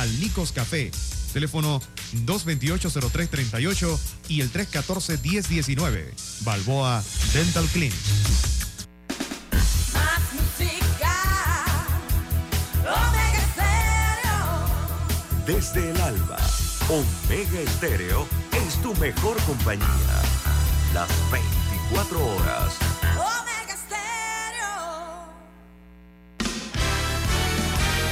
al Nicos Café. Teléfono 228-0338 y el 314-1019. Balboa Dental Clinic. Desde el alba, Omega Estéreo es tu mejor compañía. Las 24 horas.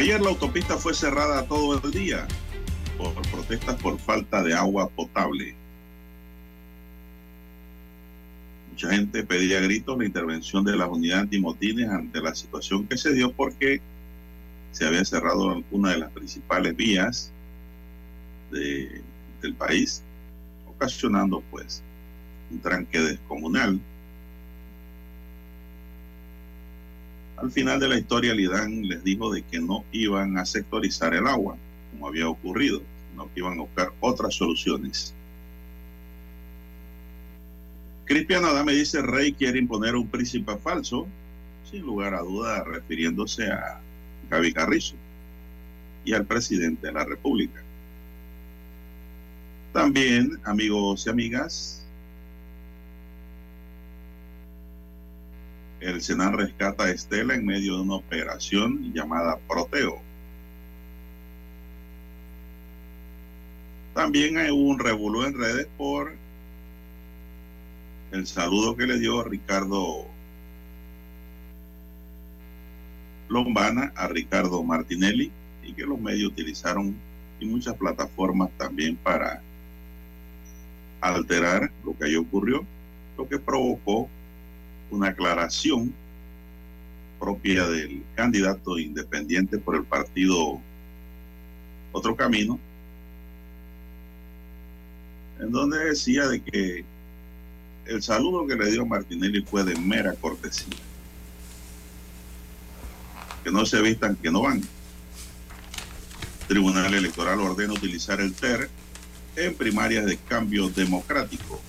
Ayer la autopista fue cerrada todo el día por protestas por falta de agua potable. mucha gente pedía gritos la intervención de las unidades antimotines ante la situación que se dio porque se había cerrado una de las principales vías del país, ocasionando pues un tranque descomunal. Al final de la historia, Lidán les dijo de que no iban a sectorizar el agua, como había ocurrido, sino que iban a buscar otras soluciones. Cristian me dice, Rey quiere imponer un príncipe falso, sin lugar a duda refiriéndose a Gaby Carrizo y al presidente de la República. También, amigos y amigas, el Senado rescata a Estela en medio de una operación llamada Proteo. También hay un revuelo en redes por el saludo que le dio Ricardo Lombana a Ricardo Martinelli y que los medios utilizaron y muchas plataformas también para alterar lo que ahí ocurrió, lo que provocó una aclaración propia del candidato independiente por el partido Otro Camino, en donde decía de que el saludo que le dio Martinelli fue de mera cortesía. Que no se vistan que no van. Tribunal Electoral ordena utilizar el TER en primarias de cambio democrático.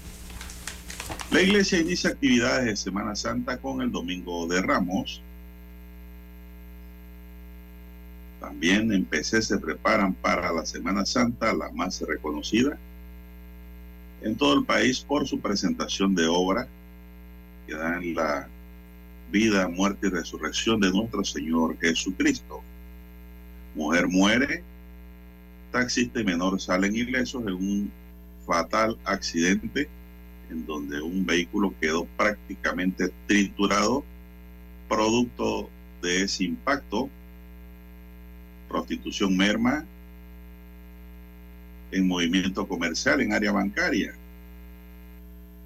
La iglesia inicia actividades de Semana Santa con el Domingo de Ramos. También en PC se preparan para la Semana Santa, la más reconocida, en todo el país por su presentación de obra que dan la vida, muerte y resurrección de nuestro Señor Jesucristo. Mujer muere, taxista y menor salen ilesos en un fatal accidente en donde un vehículo quedó prácticamente triturado producto de ese impacto. Prostitución merma, en movimiento comercial en área bancaria.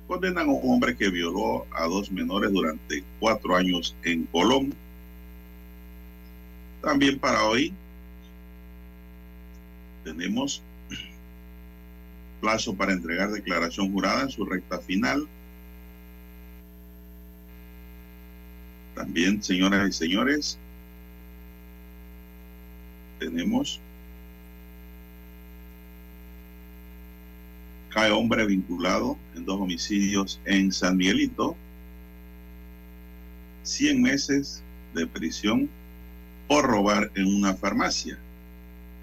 Condenan a un hombre que violó a dos menores durante cuatro años en Colón. También para hoy tenemos plazo para entregar declaración jurada en su recta final. También, señoras y señores, tenemos cae hombre vinculado en dos homicidios en San Miguelito, 100 meses de prisión por robar en una farmacia.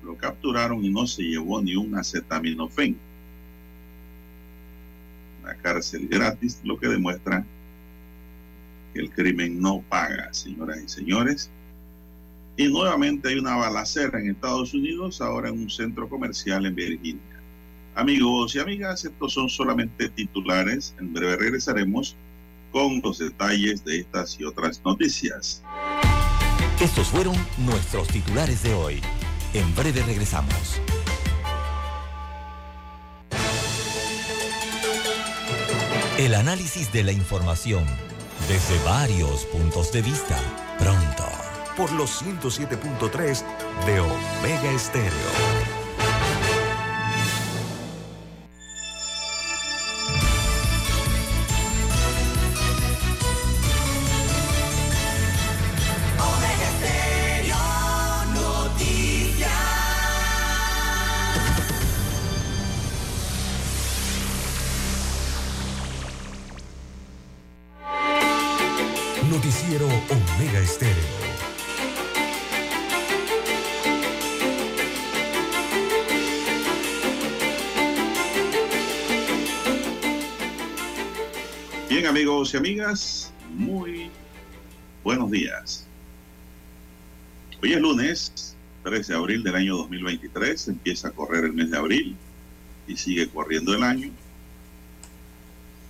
Lo capturaron y no se llevó ni un acetaminofén. Una cárcel gratis, lo que demuestra que el crimen no paga, señoras y señores. Y nuevamente hay una balacera en Estados Unidos, ahora en un centro comercial en Virginia. Amigos y amigas, estos son solamente titulares. En breve regresaremos con los detalles de estas y otras noticias. Estos fueron nuestros titulares de hoy. En breve regresamos. El análisis de la información desde varios puntos de vista. Pronto. Por los 107.3 de Omega Estéreo. Amigos y amigas, muy buenos días. Hoy es lunes 13 de abril del año 2023, empieza a correr el mes de abril y sigue corriendo el año.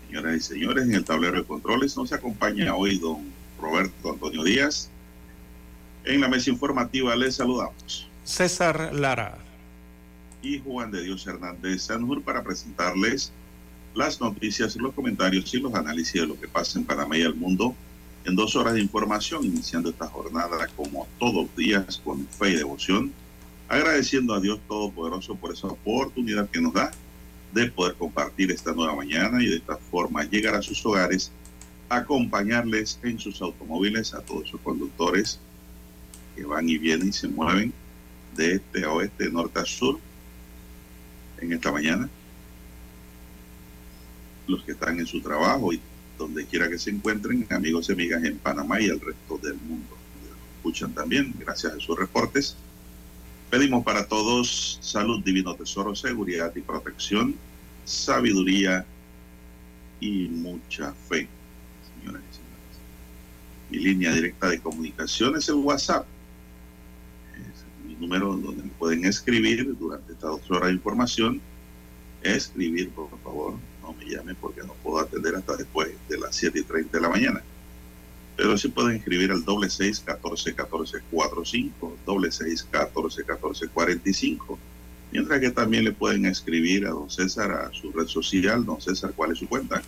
Señoras y señores, en el tablero de controles nos acompaña hoy don Roberto Antonio Díaz. En la mesa informativa les saludamos. César Lara. Y Juan de Dios Hernández Sanjur para presentarles las noticias, los comentarios y los análisis de lo que pasa en Panamá y el mundo en dos horas de información, iniciando esta jornada como todos los días con fe y devoción, agradeciendo a Dios Todopoderoso por esa oportunidad que nos da de poder compartir esta nueva mañana y de esta forma llegar a sus hogares, acompañarles en sus automóviles a todos sus conductores que van y vienen y se mueven de este a oeste, de norte a sur en esta mañana los que están en su trabajo y donde quiera que se encuentren, amigos y amigas en Panamá y el resto del mundo. Escuchan también, gracias a sus reportes. Pedimos para todos salud, divino tesoro, seguridad y protección, sabiduría y mucha fe, señoras y señores. Mi línea directa de comunicación es el WhatsApp. Es mi número donde me pueden escribir durante estas dos horas de información. Escribir, por favor, no me llamen porque no puedo atender hasta después de las 7 y 30 de la mañana. Pero sí pueden escribir al doble seis catorce catorce cuatro cinco, doble seis catorce catorce cuarenta y cinco. Mientras que también le pueden escribir a don César a su red social. Don César, ¿cuál es su cuenta?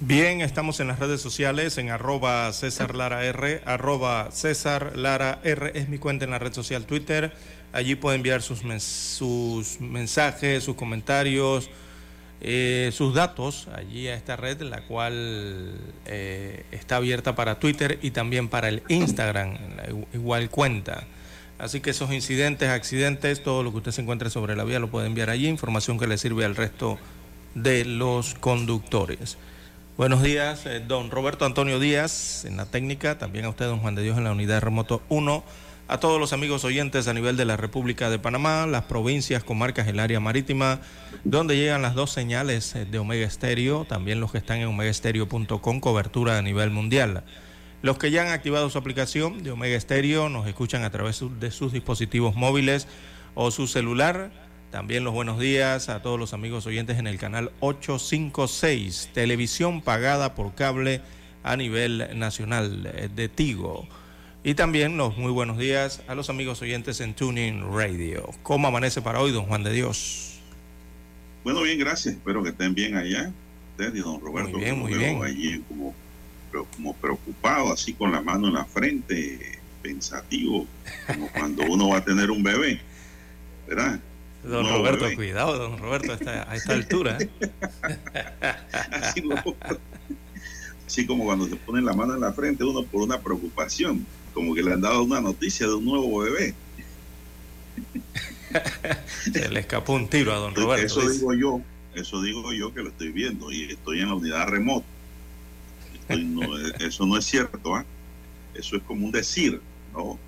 Bien, estamos en las redes sociales en arroba César Lara R, arroba César Lara R es mi cuenta en la red social Twitter. Allí puede enviar sus mensajes, sus comentarios, eh, sus datos allí a esta red, la cual eh, está abierta para Twitter y también para el Instagram, igual cuenta. Así que esos incidentes, accidentes, todo lo que usted se encuentre sobre la vía lo puede enviar allí, información que le sirve al resto de los conductores. Buenos días, eh, don Roberto Antonio Díaz en la técnica, también a usted, don Juan de Dios en la unidad remoto 1 a todos los amigos oyentes a nivel de la República de Panamá, las provincias, comarcas, el área marítima, donde llegan las dos señales eh, de Omega Estéreo, también los que están en omegaestereo.com, cobertura a nivel mundial. Los que ya han activado su aplicación de Omega Estéreo nos escuchan a través de sus dispositivos móviles o su celular. También los buenos días a todos los amigos oyentes en el canal 856, televisión pagada por cable a nivel nacional eh, de Tigo. Y también los muy buenos días a los amigos oyentes en Tuning Radio. ¿Cómo amanece para hoy, don Juan de Dios? Bueno, bien, gracias. Espero que estén bien allá. Usted y don Roberto. Muy bien, muy bien. Allí como, como preocupado, así con la mano en la frente, pensativo, como cuando uno va a tener un bebé. ¿Verdad? Don Roberto, cuidado, don Roberto, a esta, a esta altura. así como cuando se pone la mano en la frente uno por una preocupación como que le han dado una noticia de un nuevo bebé. Se le escapó un tiro a don Roberto. Eso digo yo, eso digo yo que lo estoy viendo y estoy en la unidad remota. eso no es cierto, ¿ah? eso es como un decir, ¿no?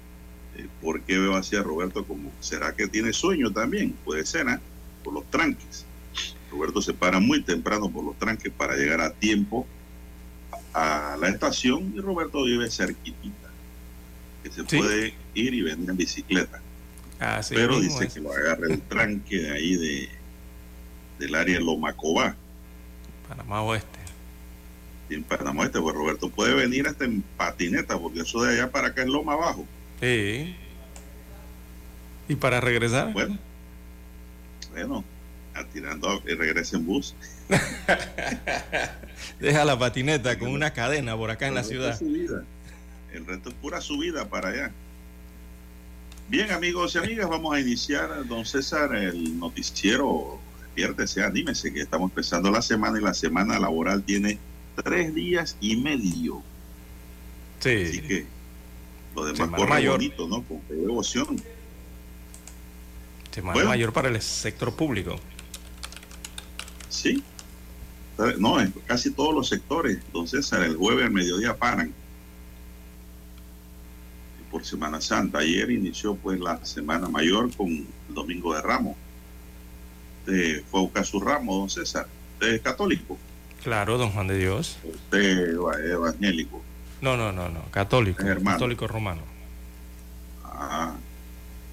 Eh, ¿Por qué veo así a Roberto como, será que tiene sueño también? Puede ser, ¿ah? Por los tranques. Roberto se para muy temprano por los tranques para llegar a tiempo a la estación y Roberto vive cerquitita que se puede ir y venir en bicicleta. Pero dice que lo agarre el tranque de ahí de del área Lomacobá. Panamá Oeste. en Panamá Oeste, pues Roberto puede venir hasta en patineta, porque eso de allá para acá es Loma abajo. Sí. ¿Y para regresar? Bueno, bueno, Atirando y regresa en bus. Deja la patineta con una cadena por acá en la ciudad. El resto es pura subida para allá. Bien, amigos y amigas, vamos a iniciar, don César, el noticiero. Despiértese, anímese, que estamos empezando la semana y la semana laboral tiene tres días y medio. Sí. Así que lo demás corre mayor. bonito, ¿no? Con devoción. Semana mayor para el sector público. Sí. No, en casi todos los sectores, don César, el jueves al mediodía paran por Semana Santa. Ayer inició pues la Semana Mayor con el Domingo de Ramos. Usted fue a buscar su ramo, don César. Usted es católico. Claro, don Juan de Dios. Usted es evangélico. No, no, no, no. Católico. Católico romano. Ah,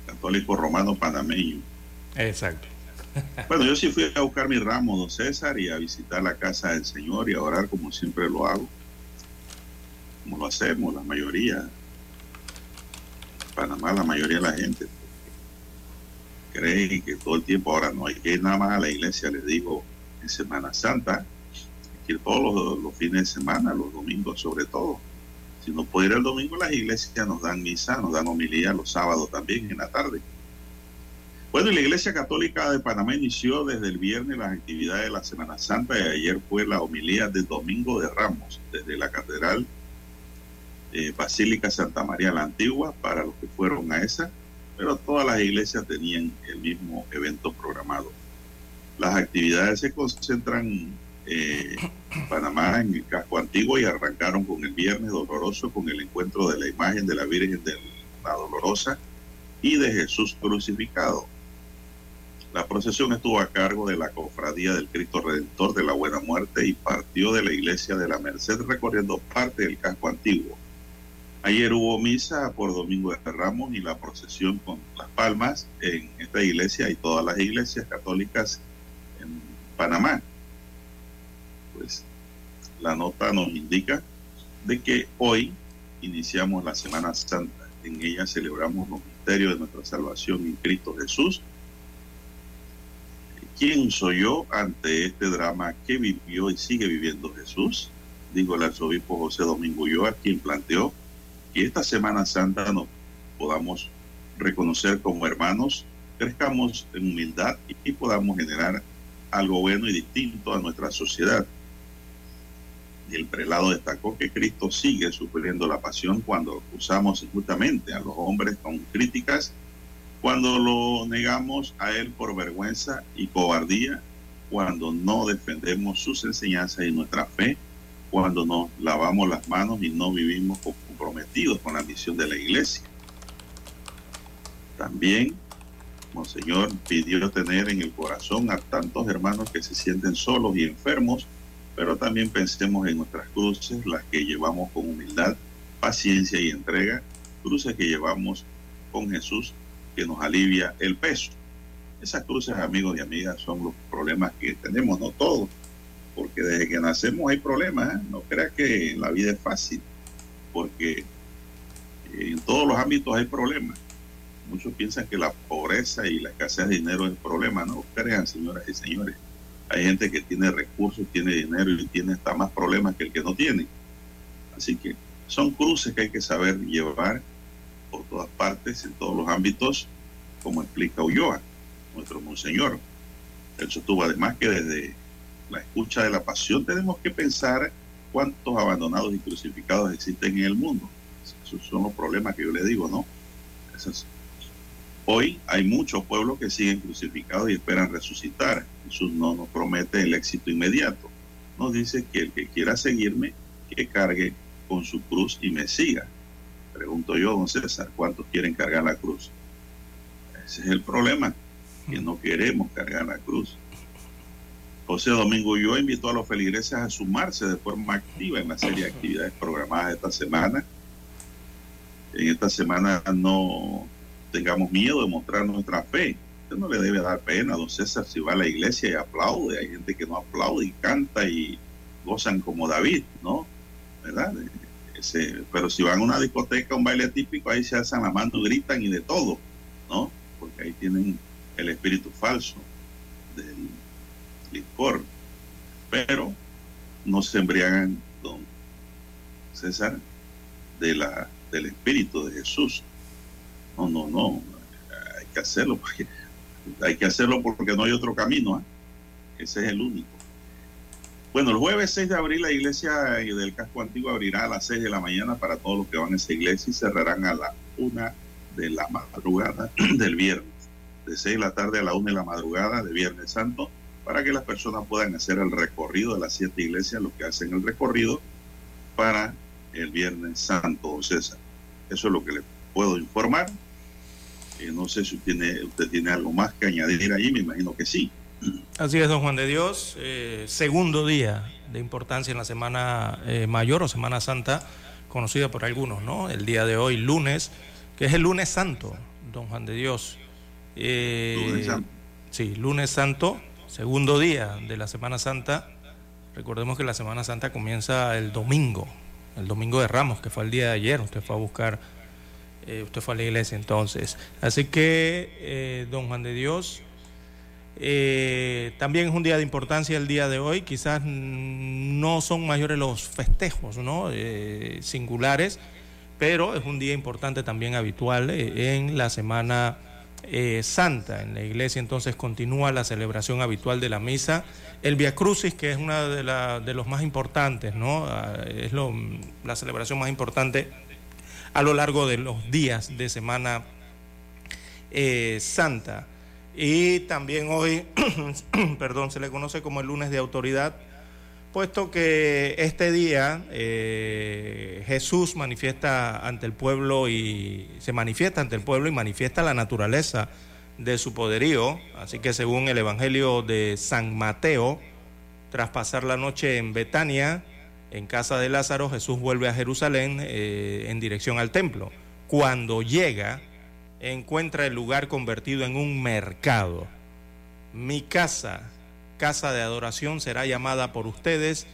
católico romano panameño. Exacto. Bueno, yo sí fui a buscar mi ramo, don César, y a visitar la casa del Señor y a orar como siempre lo hago. Como lo hacemos la mayoría. Panamá la mayoría de la gente cree que todo el tiempo ahora no hay que nada más a la iglesia, les digo, en Semana Santa, que todos los, fines de semana, los domingos sobre todo. Si no puede ir el domingo, las iglesias nos dan misa, nos dan homilía los sábados también en la tarde. Bueno, la Iglesia Católica de Panamá inició desde el viernes las actividades de la Semana Santa y ayer fue la homilía del Domingo de Ramos desde la Catedral eh, Basílica Santa María la Antigua para los que fueron a esa, pero todas las iglesias tenían el mismo evento programado. Las actividades se concentran eh, en Panamá, en el casco antiguo, y arrancaron con el Viernes Doloroso, con el encuentro de la imagen de la Virgen de la Dolorosa y de Jesús crucificado. La procesión estuvo a cargo de la Cofradía del Cristo Redentor de la Buena Muerte y partió de la iglesia de la Merced recorriendo parte del casco antiguo. Ayer hubo misa por Domingo de Ramos y la procesión con las palmas en esta iglesia y todas las iglesias católicas en Panamá. Pues la nota nos indica de que hoy iniciamos la Semana Santa. En ella celebramos los misterios de nuestra salvación en Cristo Jesús. ¿Quién soy yo ante este drama que vivió y sigue viviendo Jesús? Dijo el arzobispo José Domingo Ulloa, quien planteó que esta Semana Santa nos podamos reconocer como hermanos, crezcamos en humildad y, podamos generar algo bueno y distinto a nuestra sociedad. el prelado destacó que Cristo sigue sufriendo la pasión cuando usamos injustamente a los hombres con críticas, cuando lo negamos a Él por vergüenza y cobardía, cuando no defendemos sus enseñanzas y nuestra fe, cuando nos lavamos las manos y no vivimos comprometidos con la misión de la iglesia. También, Monseñor pidió tener en el corazón a tantos hermanos que se sienten solos y enfermos, pero también pensemos en nuestras cruces, las que llevamos con humildad, paciencia y entrega, cruces que llevamos con Jesús, que nos alivia el peso. Esas cruces, amigos y amigas, son los problemas que tenemos, no todos, porque desde que nacemos hay problemas, ¿eh? no creas que la vida es fácil, porque eh, en todos los ámbitos hay problemas. Muchos piensan que la pobreza y la escasez de dinero es problema, no crean, señoras y señores. Hay gente que tiene recursos, tiene dinero y tiene hasta más problemas que el que no tiene. Así que son cruces que hay que saber llevar por todas partes, en todos los ámbitos, como explica Ulloa, nuestro monseñor. Él sostuvo además que desde la escucha de la pasión, tenemos que pensar cuántos abandonados y crucificados existen en el mundo. Esos son los problemas que yo le digo, ¿no? Hoy hay muchos pueblos que siguen crucificados y esperan resucitar. Jesús no nos promete el éxito inmediato. Nos dice que el que quiera seguirme, que cargue con su cruz y me siga. Pregunto yo, don César, ¿cuántos quieren cargar la cruz? Ese es el problema, que no queremos cargar la cruz. José Domingo yo invito a los feligreses a sumarse de forma activa en la serie de actividades programadas esta semana. En esta semana no tengamos miedo de mostrar nuestra fe. Usted no le debe dar pena a don César si va a la iglesia y aplaude. Hay gente que no aplaude y canta y gozan como David, ¿no? ¿Verdad? Ese, pero si van a una discoteca, un baile típico, ahí se alzan la mano, gritan y de todo, ¿no? Porque ahí tienen el espíritu falso licor, pero no se embriagan, don César, de la, del Espíritu de Jesús. No, no, no, hay que hacerlo porque hay que hacerlo porque no hay otro camino. ¿eh? Ese es el único. Bueno, el jueves 6 de abril la iglesia del casco antiguo abrirá a las 6 de la mañana para todos los que van a esa iglesia y cerrarán a la 1 de la madrugada del viernes. De 6 de la tarde a la 1 de la madrugada de Viernes Santo para que las personas puedan hacer el recorrido de las siete iglesias, los que hacen el recorrido para el Viernes Santo, César. Eso es lo que le puedo informar. Eh, no sé si usted tiene, usted tiene algo más que añadir ahí, me imagino que sí. Así es, don Juan de Dios. Eh, segundo día de importancia en la Semana eh, Mayor o Semana Santa, conocida por algunos, ¿no? El día de hoy, lunes, que es el lunes santo, don Juan de Dios. lunes santo. Sí, lunes santo, segundo día de la Semana Santa. Recordemos que la Semana Santa comienza el domingo, el domingo de Ramos, que fue el día de ayer. Usted fue a buscar, eh, usted fue a la iglesia entonces. Así que, don Juan de Dios, eh, también es un día de importancia el día de hoy, quizás no son mayores los festejos ¿no? Eh, singulares, pero es un día importante también habitual eh, en la Semana Santa. En la iglesia entonces continúa la celebración habitual de la misa, el Via Crucis, que es una de, los más importantes, ¿no? Ah, es la celebración más importante a lo largo de los días de Semana Santa. Y también hoy, perdón, se le conoce como el lunes de autoridad, puesto que este día eh, Jesús manifiesta ante el pueblo y se manifiesta ante el pueblo y manifiesta la naturaleza de su poderío. Así que según el Evangelio de San Mateo, tras pasar la noche en Betania, en casa de Lázaro, Jesús vuelve a Jerusalén eh, en dirección al templo. Cuando llega, encuentra el lugar convertido en un mercado. Mi casa, casa de adoración, será llamada por ustedes,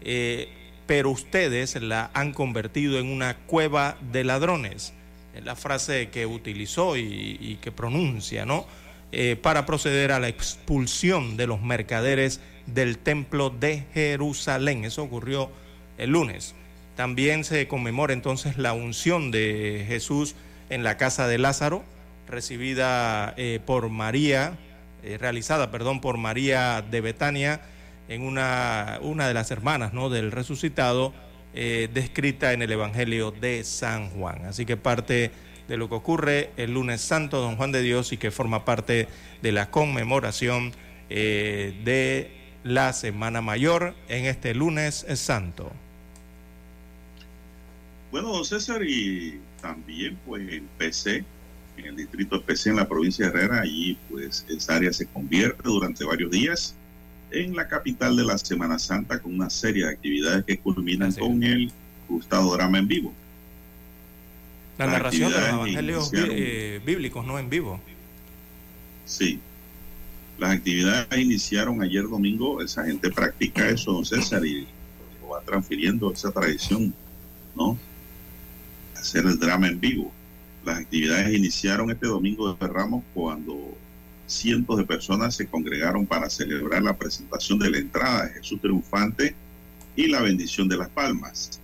eh, pero ustedes la han convertido en una cueva de ladrones. Es la frase que utilizó y, que pronuncia, ¿no? Eh, para proceder a la expulsión de los mercaderes del templo de Jerusalén. Eso ocurrió el lunes. También se conmemora entonces la unción de Jesús en la casa de Lázaro, recibida eh, por María, eh, realizada, perdón, por María de Betania, en una, una de las hermanas ¿no? del resucitado, eh, descrita en el Evangelio de San Juan. Así que parte de lo que ocurre el lunes santo, don Juan de Dios, y que forma parte de la conmemoración de la Semana Mayor en este lunes santo. Bueno, don César, y también pues en PC, en el distrito de PC en la provincia de Herrera, allí pues esa área se convierte durante varios días en la capital de la Semana Santa con una serie de actividades que culminan con el gustado drama en vivo. La narración de los evangelios bíblicos, no en vivo. Sí. Las actividades iniciaron ayer domingo, esa gente practica eso, don César, y lo va transfiriendo esa tradición, ¿no? hacer el drama en vivo. Las actividades iniciaron este domingo de Ramos cuando cientos de personas se congregaron para celebrar la presentación de la entrada de Jesús triunfante y la bendición de las palmas.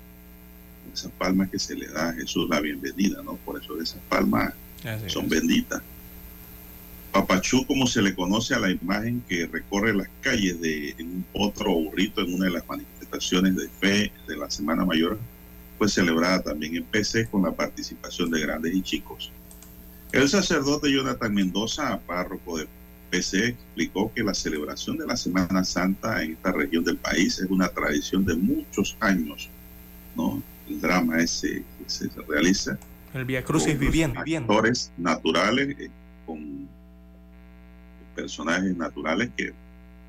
Esas palmas que se le da a Jesús la bienvenida, ¿no? Por eso esas palmas son benditas. Papachú, como se le conoce a la imagen que recorre las calles de en un otro burrito en una de las manifestaciones de fe de la Semana Mayor, fue celebrada también en PC con la participación de grandes y chicos. El sacerdote Jonathan Mendoza, párroco de PC, explicó que la celebración de la Semana Santa en esta región del país es una tradición de muchos años, ¿no? El drama ese que se realiza. El Via Crucis viviendo. Actores naturales, eh, con personajes naturales que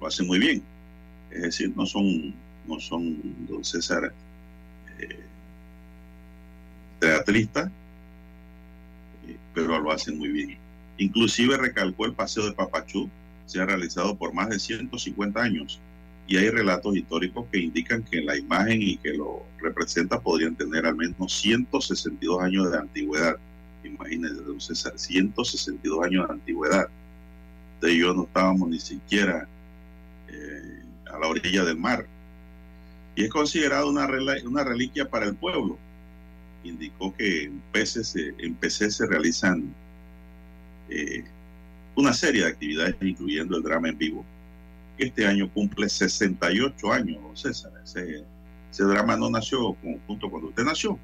lo hacen muy bien. Es decir, no son, no son, don César, eh, teatrista, pero lo hacen muy bien. Inclusive recalcó el paseo de Papachú, se ha realizado por más de 150 años y hay relatos históricos que indican que la imagen y que lo representa podrían tener al menos 162 años de antigüedad. Imagínense, César, 162 años de antigüedad. De yo no estábamos ni siquiera eh, a la orilla del mar. Y es considerado una, una reliquia para el pueblo. Indicó que en PC se, en PC se realizan eh, una serie de actividades, incluyendo el drama en vivo, este año cumple 68 años, César. Ese, ese drama no nació junto cuando usted nació.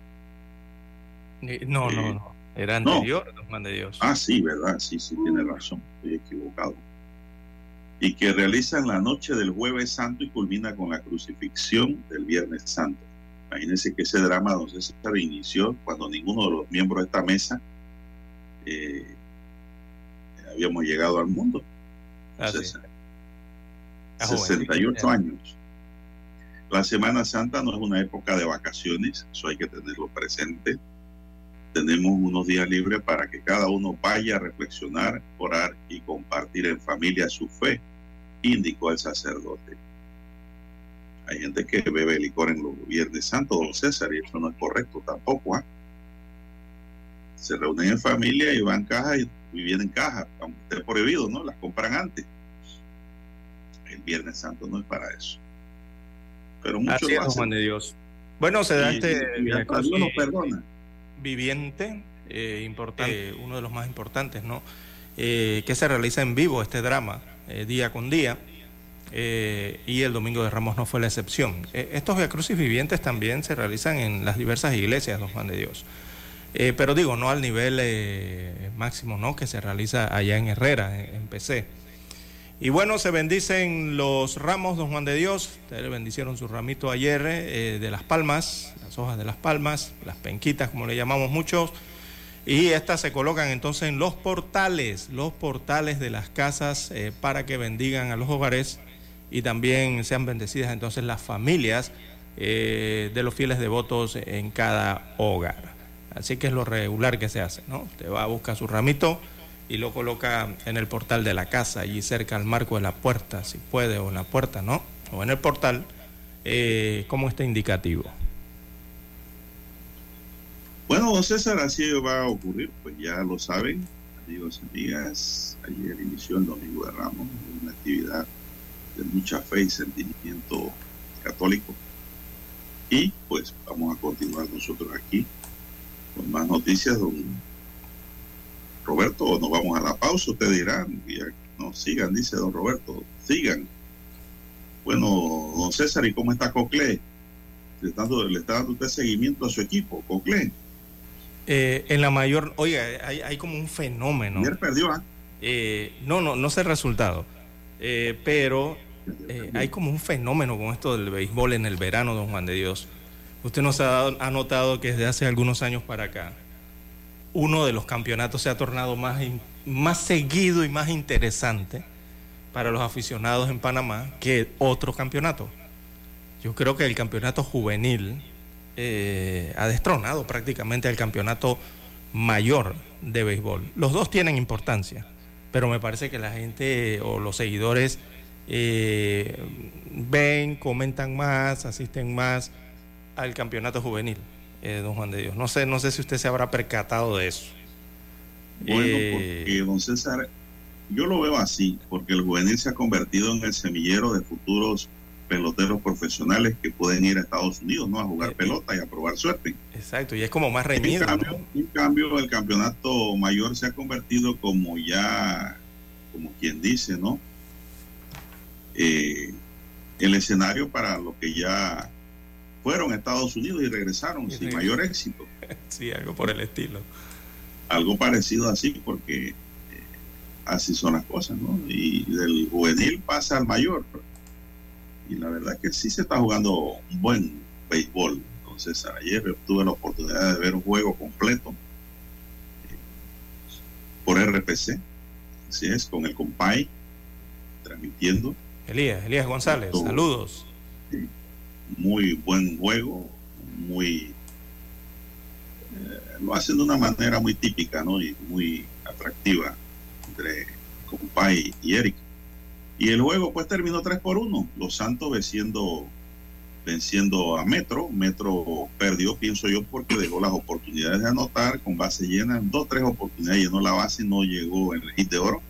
No, no, eh, no. Era anterior, no. de Dios. Ah, sí, verdad, sí, sí, tiene razón, estoy equivocado. Y que realiza en la noche del jueves santo y culmina con la crucifixión del viernes santo. Imagínense que ese drama, don César, inició cuando ninguno de los miembros de esta mesa eh, habíamos llegado al mundo. Ah, 68 años. La Semana Santa no es una época de vacaciones, eso hay que tenerlo presente. Tenemos unos días libres para que cada uno vaya a reflexionar, orar y compartir en familia su fe, indicó el sacerdote. Hay gente que bebe licor en los Viernes Santos, don César, y eso no es correcto tampoco. ¿ah? Se reúnen en familia y van caja y viven en caja, aunque esté prohibido, ¿no? Las compran antes. El Viernes Santo no es para eso. Pero muchos lo Juan de Dios. Bueno, se da este perdona. viviente, eh, importante, uno de los más importantes, ¿no? Eh, que se realiza en vivo este drama, eh, día con día. Y el Domingo de Ramos no fue la excepción. estos Crucis vivientes también se realizan en las diversas iglesias, don Juan de Dios. pero digo, no al nivel máximo ¿no? que se realiza allá en Herrera, en PC. Y bueno, se bendicen los ramos, don Juan de Dios. Ustedes bendicieron su ramito ayer eh, de las palmas, las hojas de las palmas, las penquitas, como le llamamos muchos. Y estas se colocan entonces en los portales, los portales de las casas eh, para que bendigan a los hogares y también sean bendecidas entonces las familias eh, de los fieles devotos en cada hogar. Así que es lo regular que se hace, ¿no? Usted va a buscar su ramito y lo coloca en el portal de la casa, allí cerca al marco de la puerta, si puede, o en la puerta, ¿no? O en el portal, eh, como está indicativo. Bueno, César, así va a ocurrir, pues ya lo saben, amigos y amigas, ayer inició el Domingo de Ramos, una actividad de mucha fe y sentimiento católico. Y pues vamos a continuar nosotros aquí con más noticias, don Roberto, nos vamos a la pausa, usted dirán, no, sigan, dice don Roberto, sigan. Bueno, don César, ¿y cómo está Cocle? Le está, dando, usted seguimiento a su equipo, Cocle. Eh, en la mayor, oiga, hay, como un fenómeno. Ayer perdió, ¿ah? ¿eh? no, no, no sé el resultado, eh, pero eh, hay como un fenómeno con esto del béisbol en el verano, don Juan de Dios. Usted nos ha, ha notado que desde hace algunos años para acá, uno de los campeonatos se ha tornado más, más seguido y más interesante para los aficionados en Panamá que otro campeonato. Yo creo que el campeonato juvenil eh, ha destronado prácticamente al campeonato mayor de béisbol. Los dos tienen importancia, pero me parece que la gente o los seguidores eh, ven, comentan más, asisten más al campeonato juvenil. Eh, don Juan de Dios. No sé, no sé si usted se habrá percatado de eso. Bueno, eh, porque don César, yo lo veo así, porque el juvenil se ha convertido en el semillero de futuros peloteros profesionales que pueden ir a Estados Unidos, ¿no? A jugar eh, pelota y a probar suerte. Exacto, y es como más reñido. En cambio, en cambio, el campeonato mayor se ha convertido como ya, como quien dice, ¿no? El escenario para lo que ya fueron a Estados Unidos y regresaron sin mayor éxito. Sí, algo por el estilo. Algo parecido así, porque eh, así son las cosas, ¿no? Y del juvenil pasa al mayor. Y la verdad que sí se está jugando un buen béisbol. Entonces, ayer tuve la oportunidad de ver un juego completo eh, por RPC. Así es, con el compay transmitiendo. Elías, Elías González, saludos muy buen juego, muy eh, lo hacen de una manera muy típica, ¿no? Y muy atractiva entre Compay y Eric. Y el juego pues terminó 3 por 1. Los Santos venciendo, venciendo a Metro. Metro perdió, pienso yo, porque dejó las oportunidades de anotar con base llena. Dos, tres oportunidades llenó la base, no llegó en el hit de oro.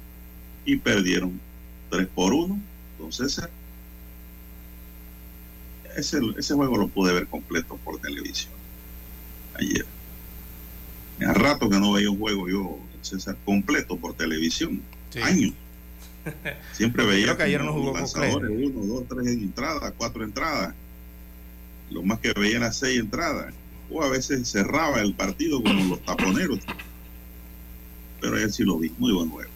Y perdieron 3 por 1. Entonces ese, ese juego lo pude ver completo por televisión ayer. Hace rato que no veía un juego yo, César, completo por televisión. Años. Siempre veía Creo que ayer no jugó lanzadores, uno, dos, tres entradas, cuatro entradas. Lo más que veía era seis entradas. O a veces cerraba el partido como los taponeros. Pero ayer sí lo vi, muy buen juego.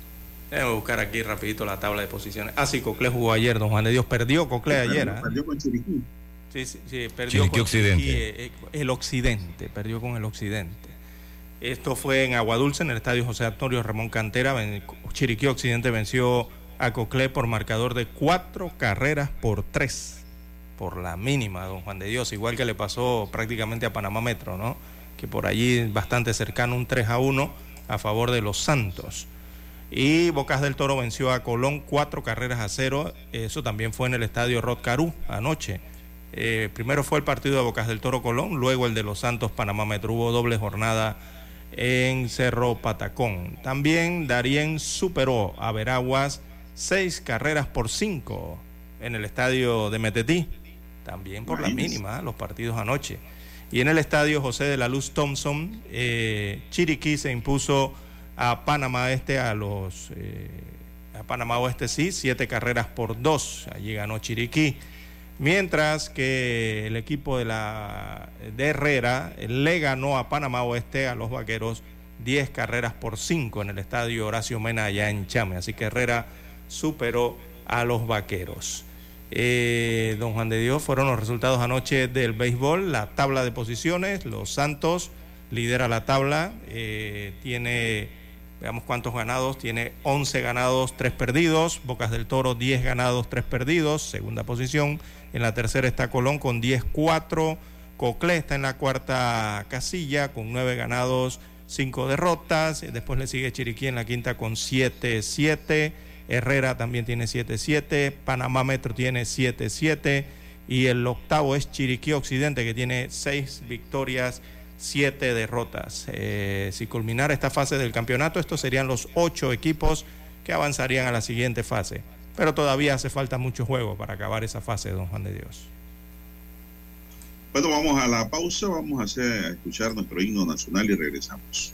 Déjame buscar aquí rapidito la tabla de posiciones. Ah, sí, Cocle jugó ayer, don Juan de Dios. Perdió Cocle ayer. Perdió, ¿eh? perdió con Chiriquí. Sí, sí, sí, perdió Chiriquí con Occidente. Chiriquí, eh, eh, el Occidente, perdió con el Occidente. Esto fue en Aguadulce, en el estadio José Antonio Ramón Cantera. Ven- Chiriquí Occidente venció a Coclé por marcador de cuatro carreras por tres, por la mínima, don Juan de Dios, igual que le pasó prácticamente a Panamá Metro, ¿no? Que por allí bastante cercano, un 3 a 1 a favor de los Santos. Y Bocas del Toro venció a Colón cuatro carreras a cero. Eso también fue en el estadio Rod Caru anoche. Eh, primero fue el partido de Bocas del Toro Colón, luego el de los Santos Panamá Metro. Hubo doble jornada en Cerro Patacón. También Darien superó a Veraguas seis carreras por cinco en el estadio de Metetí. También por la mínima, los partidos anoche. Y en el estadio José de la Luz Thompson, eh, Chiriquí se impuso a Panamá Este, a los eh, a Panamá Oeste sí, siete carreras por dos. Allí ganó Chiriquí. Mientras que el equipo de la de Herrera le ganó a Panamá Oeste a los vaqueros 10 carreras por 5 en el estadio Horacio Mena allá en Chame. Así que Herrera superó a los vaqueros. Eh, don Juan de Dios, fueron los resultados anoche del béisbol, la tabla de posiciones, los Santos lidera la tabla, eh, tiene, veamos cuántos ganados, tiene 11 ganados, 3 perdidos, Bocas del Toro 10 ganados, 3 perdidos, segunda posición, en la tercera está Colón con 10-4, Coclé está en la cuarta casilla con 9 ganados, 5 derrotas, después le sigue Chiriquí en la quinta con 7-7, Herrera también tiene 7-7, Panamá Metro tiene 7-7 y el octavo es Chiriquí Occidente que tiene 6 victorias, 7 derrotas. Eh, si culminara esta fase del campeonato, estos serían los 8 equipos que avanzarían a la siguiente fase. Pero todavía hace falta mucho juego para acabar esa fase, don Juan de Dios. Bueno, vamos a la pausa, vamos a escuchar nuestro himno nacional y regresamos.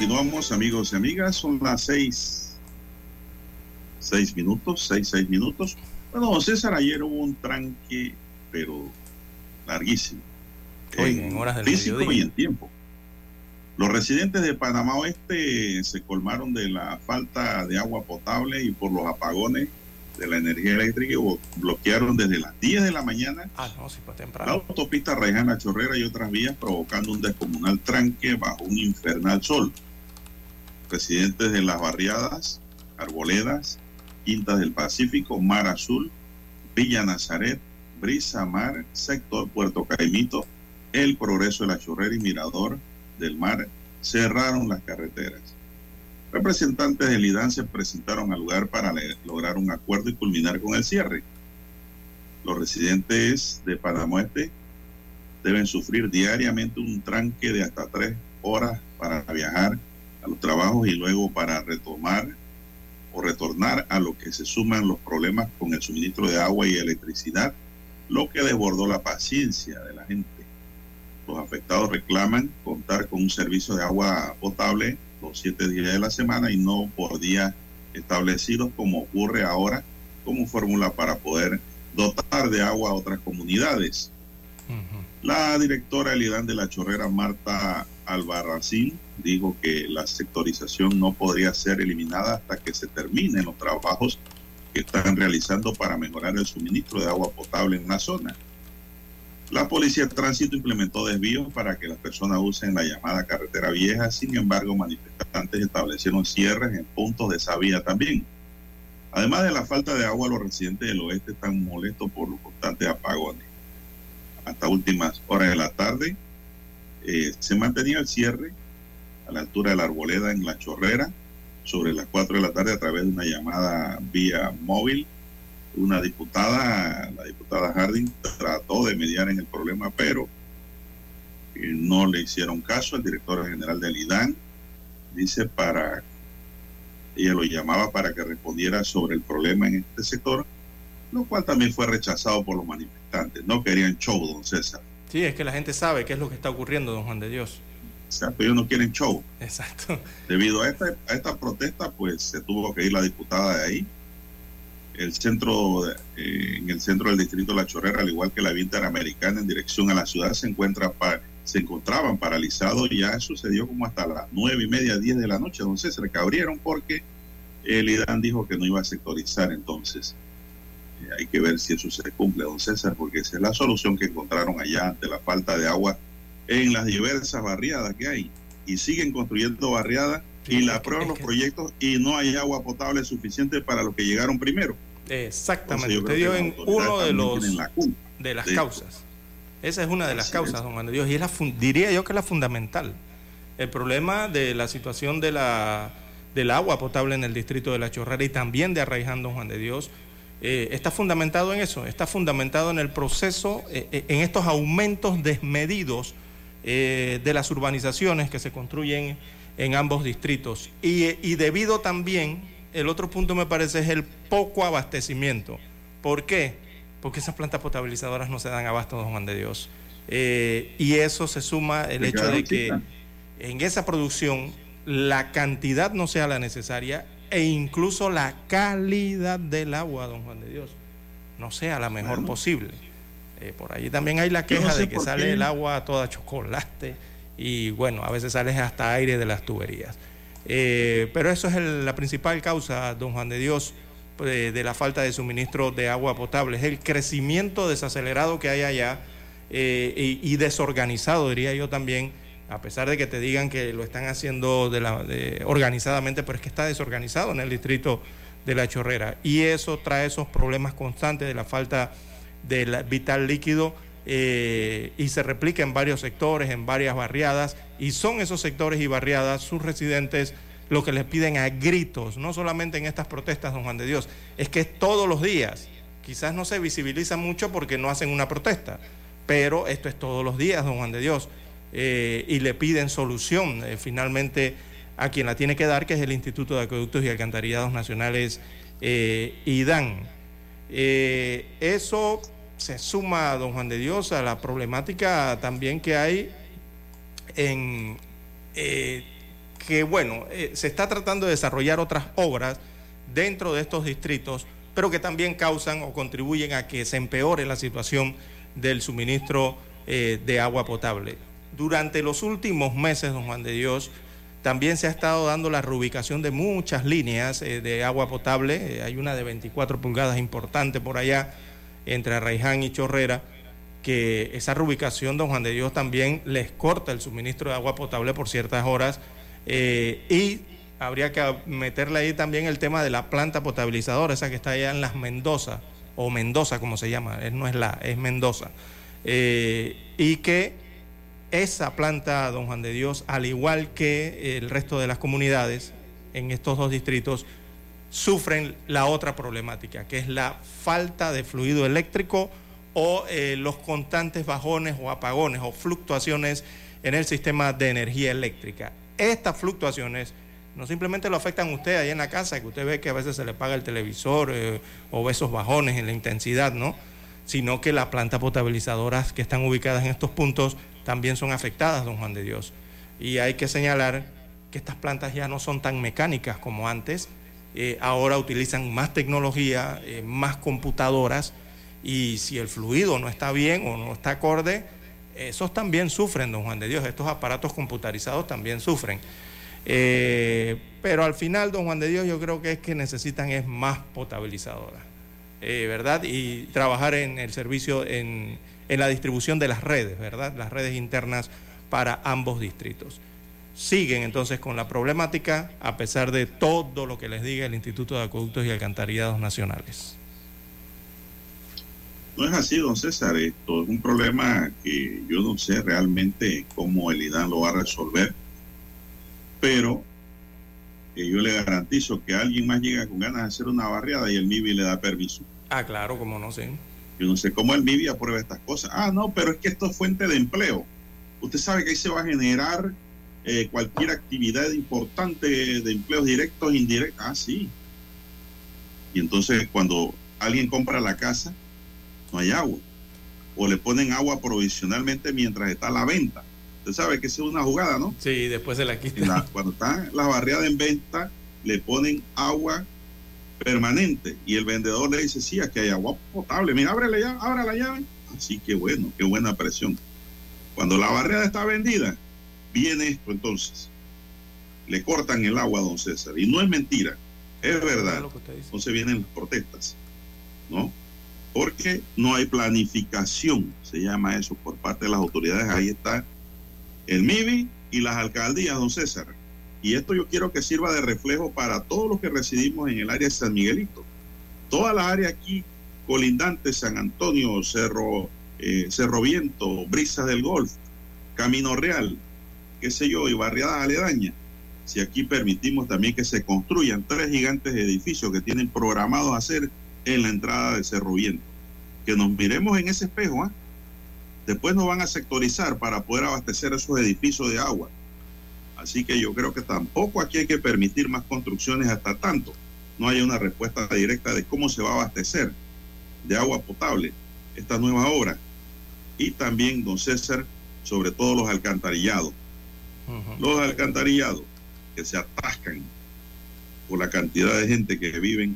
Continuamos amigos y amigas. Son las seis, seis minutos, seis, seis minutos. Bueno, don César, ayer hubo un tranque, pero larguísimo. Hoy, en horas del físico mediodía. y en tiempo. Los residentes de Panamá Oeste se colmaron de la falta de agua potable y por los apagones de la energía eléctrica y bloquearon desde las 10 de la mañana Ah, no, sí, la autopista Rejana Chorrera y otras vías provocando un descomunal tranque bajo un infernal sol. Residentes de las barriadas, Arboledas, Quintas del Pacífico, Mar Azul, Villa Nazaret, Brisa Mar, sector Puerto Caimito, El Progreso de la Chorrera y Mirador del Mar cerraron las carreteras. Representantes del IDAN se presentaron al lugar para lograr un acuerdo y culminar con el cierre. Los residentes de Panamá Este deben sufrir diariamente un tranque de hasta tres horas para viajar a los trabajos y luego para retomar o retornar a lo que se suman los problemas con el suministro de agua y electricidad, lo que desbordó la paciencia de la gente. Los afectados reclaman contar con un servicio de agua potable los siete días de la semana y no por días establecidos como ocurre ahora como fórmula para poder dotar de agua a otras comunidades. La directora del IDAN de la Chorrera, Marta Albarracín, dijo que la sectorización no podría ser eliminada hasta que se terminen los trabajos que están realizando para mejorar el suministro de agua potable en la zona. La Policía de Tránsito implementó desvíos para que las personas usen la llamada carretera vieja, sin embargo, manifestantes establecieron cierres en puntos de esa vía también. Además de la falta de agua, los residentes del oeste están molestos por los constantes apagones hasta últimas horas de la tarde. Eh, se mantenía el cierre a la altura de la arboleda en la chorrera sobre las 4 de la tarde a través de una llamada vía móvil. Una diputada, la diputada Harding, trató de mediar en el problema, pero eh, no le hicieron caso. El director general del IDAN dice para, ella lo llamaba para que respondiera sobre el problema en este sector, lo cual también fue rechazado por los manifestantes. No querían show, don César. Sí, es que la gente sabe qué es lo que está ocurriendo, don Juan de Dios. O sea, pero ellos no quieren show. Exacto. Debido a esta, a esta protesta, pues se tuvo que ir la diputada de ahí. El centro, eh, en el centro del distrito de La Chorrera, al igual que la vía interamericana en dirección a la ciudad, se encuentra pa- se encontraban paralizados. Ya sucedió como hasta las nueve y media, diez de la noche. Entonces se recabrieron porque el IDAN dijo que no iba a sectorizar. Entonces eh, hay que ver si eso se cumple, don César, porque esa es la solución que encontraron allá ante la falta de agua en las diversas barriadas que hay. Y siguen construyendo barriadas Sí, y la aprueban los que- proyectos y no hay agua potable suficiente para los que llegaron primero. Exactamente. Usted dio en uno de los la de las de- causas. Esa es una de las causas, es. don Juan de Dios, y es la diría yo que es la fundamental. El problema de la situación de la, del agua potable en el distrito de La Chorrera y también de Arraiján, don Juan de Dios, eh, está fundamentado en eso, está fundamentado en el proceso, eh, eh, en estos aumentos desmedidos eh, de las urbanizaciones que se construyen en ambos distritos. Y, y debido también el otro punto me parece es el poco abastecimiento. ¿Por qué? Porque esas plantas potabilizadoras no se dan abasto, don Juan de Dios. Eh, y eso se suma el hecho de que en esa producción la cantidad no sea la necesaria e incluso la calidad del agua, don Juan de Dios, no sea la mejor posible. Eh, por ahí también hay la queja de que sale el agua toda chocolate y bueno, a veces sale hasta aire de las tuberías. Eh, pero eso es la principal causa, don Juan de Dios, de, la falta de suministro de agua potable. Es el crecimiento desacelerado que hay allá eh, y, desorganizado, diría yo también, a pesar de que te digan que lo están haciendo de la, organizadamente, pero es que está desorganizado en el distrito de La Chorrera. Y eso trae esos problemas constantes de la falta de vital líquido eh, y se replica en varios sectores, en varias barriadas, y son esos sectores y barriadas, sus residentes, lo que les piden a gritos, no solamente en estas protestas, don Juan de Dios, es que todos los días. Quizás no se visibiliza mucho porque no hacen una protesta, pero esto es todos los días, don Juan de Dios, eh, y le piden solución eh, finalmente a quien la tiene que dar, que es el Instituto de Acueductos y Alcantarillados Nacionales, IDAN. Eso se suma, don Juan de Dios, a la problemática también que hay en eh, que, bueno, eh, se está tratando de desarrollar otras obras dentro de estos distritos, pero que también causan o contribuyen a que se empeore la situación del suministro eh, de agua potable. Durante los últimos meses, don Juan de Dios, también se ha estado dando la reubicación de muchas líneas de agua potable. hay una de 24 pulgadas importante por allá entre Arraiján y Chorrera, que esa reubicación, don Juan de Dios, también les corta el suministro de agua potable por ciertas horas eh, y habría que meterle ahí también el tema de la planta potabilizadora, esa que está allá en las Mendoza, o Mendoza como se llama, no es la, es Mendoza, eh, y que esa planta, don Juan de Dios, al igual que el resto de las comunidades en estos dos distritos, sufren la otra problemática, que es la falta de fluido eléctrico o eh, los constantes bajones o apagones o fluctuaciones en el sistema de energía eléctrica. Estas fluctuaciones no simplemente lo afectan a usted ahí en la casa, que usted ve que a veces se le paga el televisor eh, o ve esos bajones en la intensidad, ¿no? Sino que las plantas potabilizadoras que están ubicadas en estos puntos también son afectadas, don Juan de Dios. Y hay que señalar que estas plantas ya no son tan mecánicas como antes, eh, ahora utilizan más tecnología, eh, más computadoras, y si el fluido no está bien o no está acorde, esos también sufren, don Juan de Dios, estos aparatos computarizados también sufren. Eh, pero al final, don Juan de Dios, yo creo que es que necesitan es más potabilizadoras, ¿verdad? Y trabajar en el servicio, en, en la distribución de las redes, ¿verdad? Las redes internas para ambos distritos siguen entonces con la problemática a pesar de todo lo que les diga el Instituto de Acueductos y Alcantarillados Nacionales. No es así, don César. Esto es un problema que yo no sé realmente cómo el IDAN lo va a resolver, pero yo le garantizo que alguien más llega con ganas de hacer una barriada y el MIBI le da permiso. Ah, claro, como no sé. Yo no sé cómo el MIBI aprueba estas cosas. Ah, no, pero es que esto es fuente de empleo. Usted sabe que ahí se va a generar eh, cualquier actividad importante de empleos directos e indirectos. Ah, sí. Y entonces cuando alguien compra la casa, no hay agua. O le ponen agua provisionalmente mientras está la venta. Usted sabe que es una jugada, ¿no? Sí, después de la quita. cuando está la barriada en venta, le ponen agua permanente y el vendedor le dice, sí, aquí hay agua potable, mira, ábrele ya, abra la llave. Así que bueno, qué buena presión. Cuando la barriada está vendida, viene esto entonces. Le cortan el agua a don César. Y no es mentira, es verdad. Entonces vienen las protestas, ¿no? Porque no hay planificación, se llama eso, por parte de las autoridades. Ahí está el MIBI y las alcaldías, don César. Y esto yo quiero que sirva de reflejo para todos los que residimos en el área de San Miguelito. Toda la área aquí colindante, San Antonio, Cerro, eh, Cerro Viento, Brisas del Golf, Camino Real, qué sé yo, y barriadas aledañas, si aquí permitimos también que se construyan tres gigantes edificios que tienen programados hacer en la entrada de Cerro Viento. Que nos miremos en ese espejo, ¿ah? Después nos van a sectorizar para poder abastecer esos edificios de agua. Así que yo creo que tampoco aquí hay que permitir más construcciones hasta tanto no haya una respuesta directa de cómo se va a abastecer de agua potable esta nueva obra. Y también, don César, sobre todo los alcantarillados. Los alcantarillados que se atascan por la cantidad de gente que viven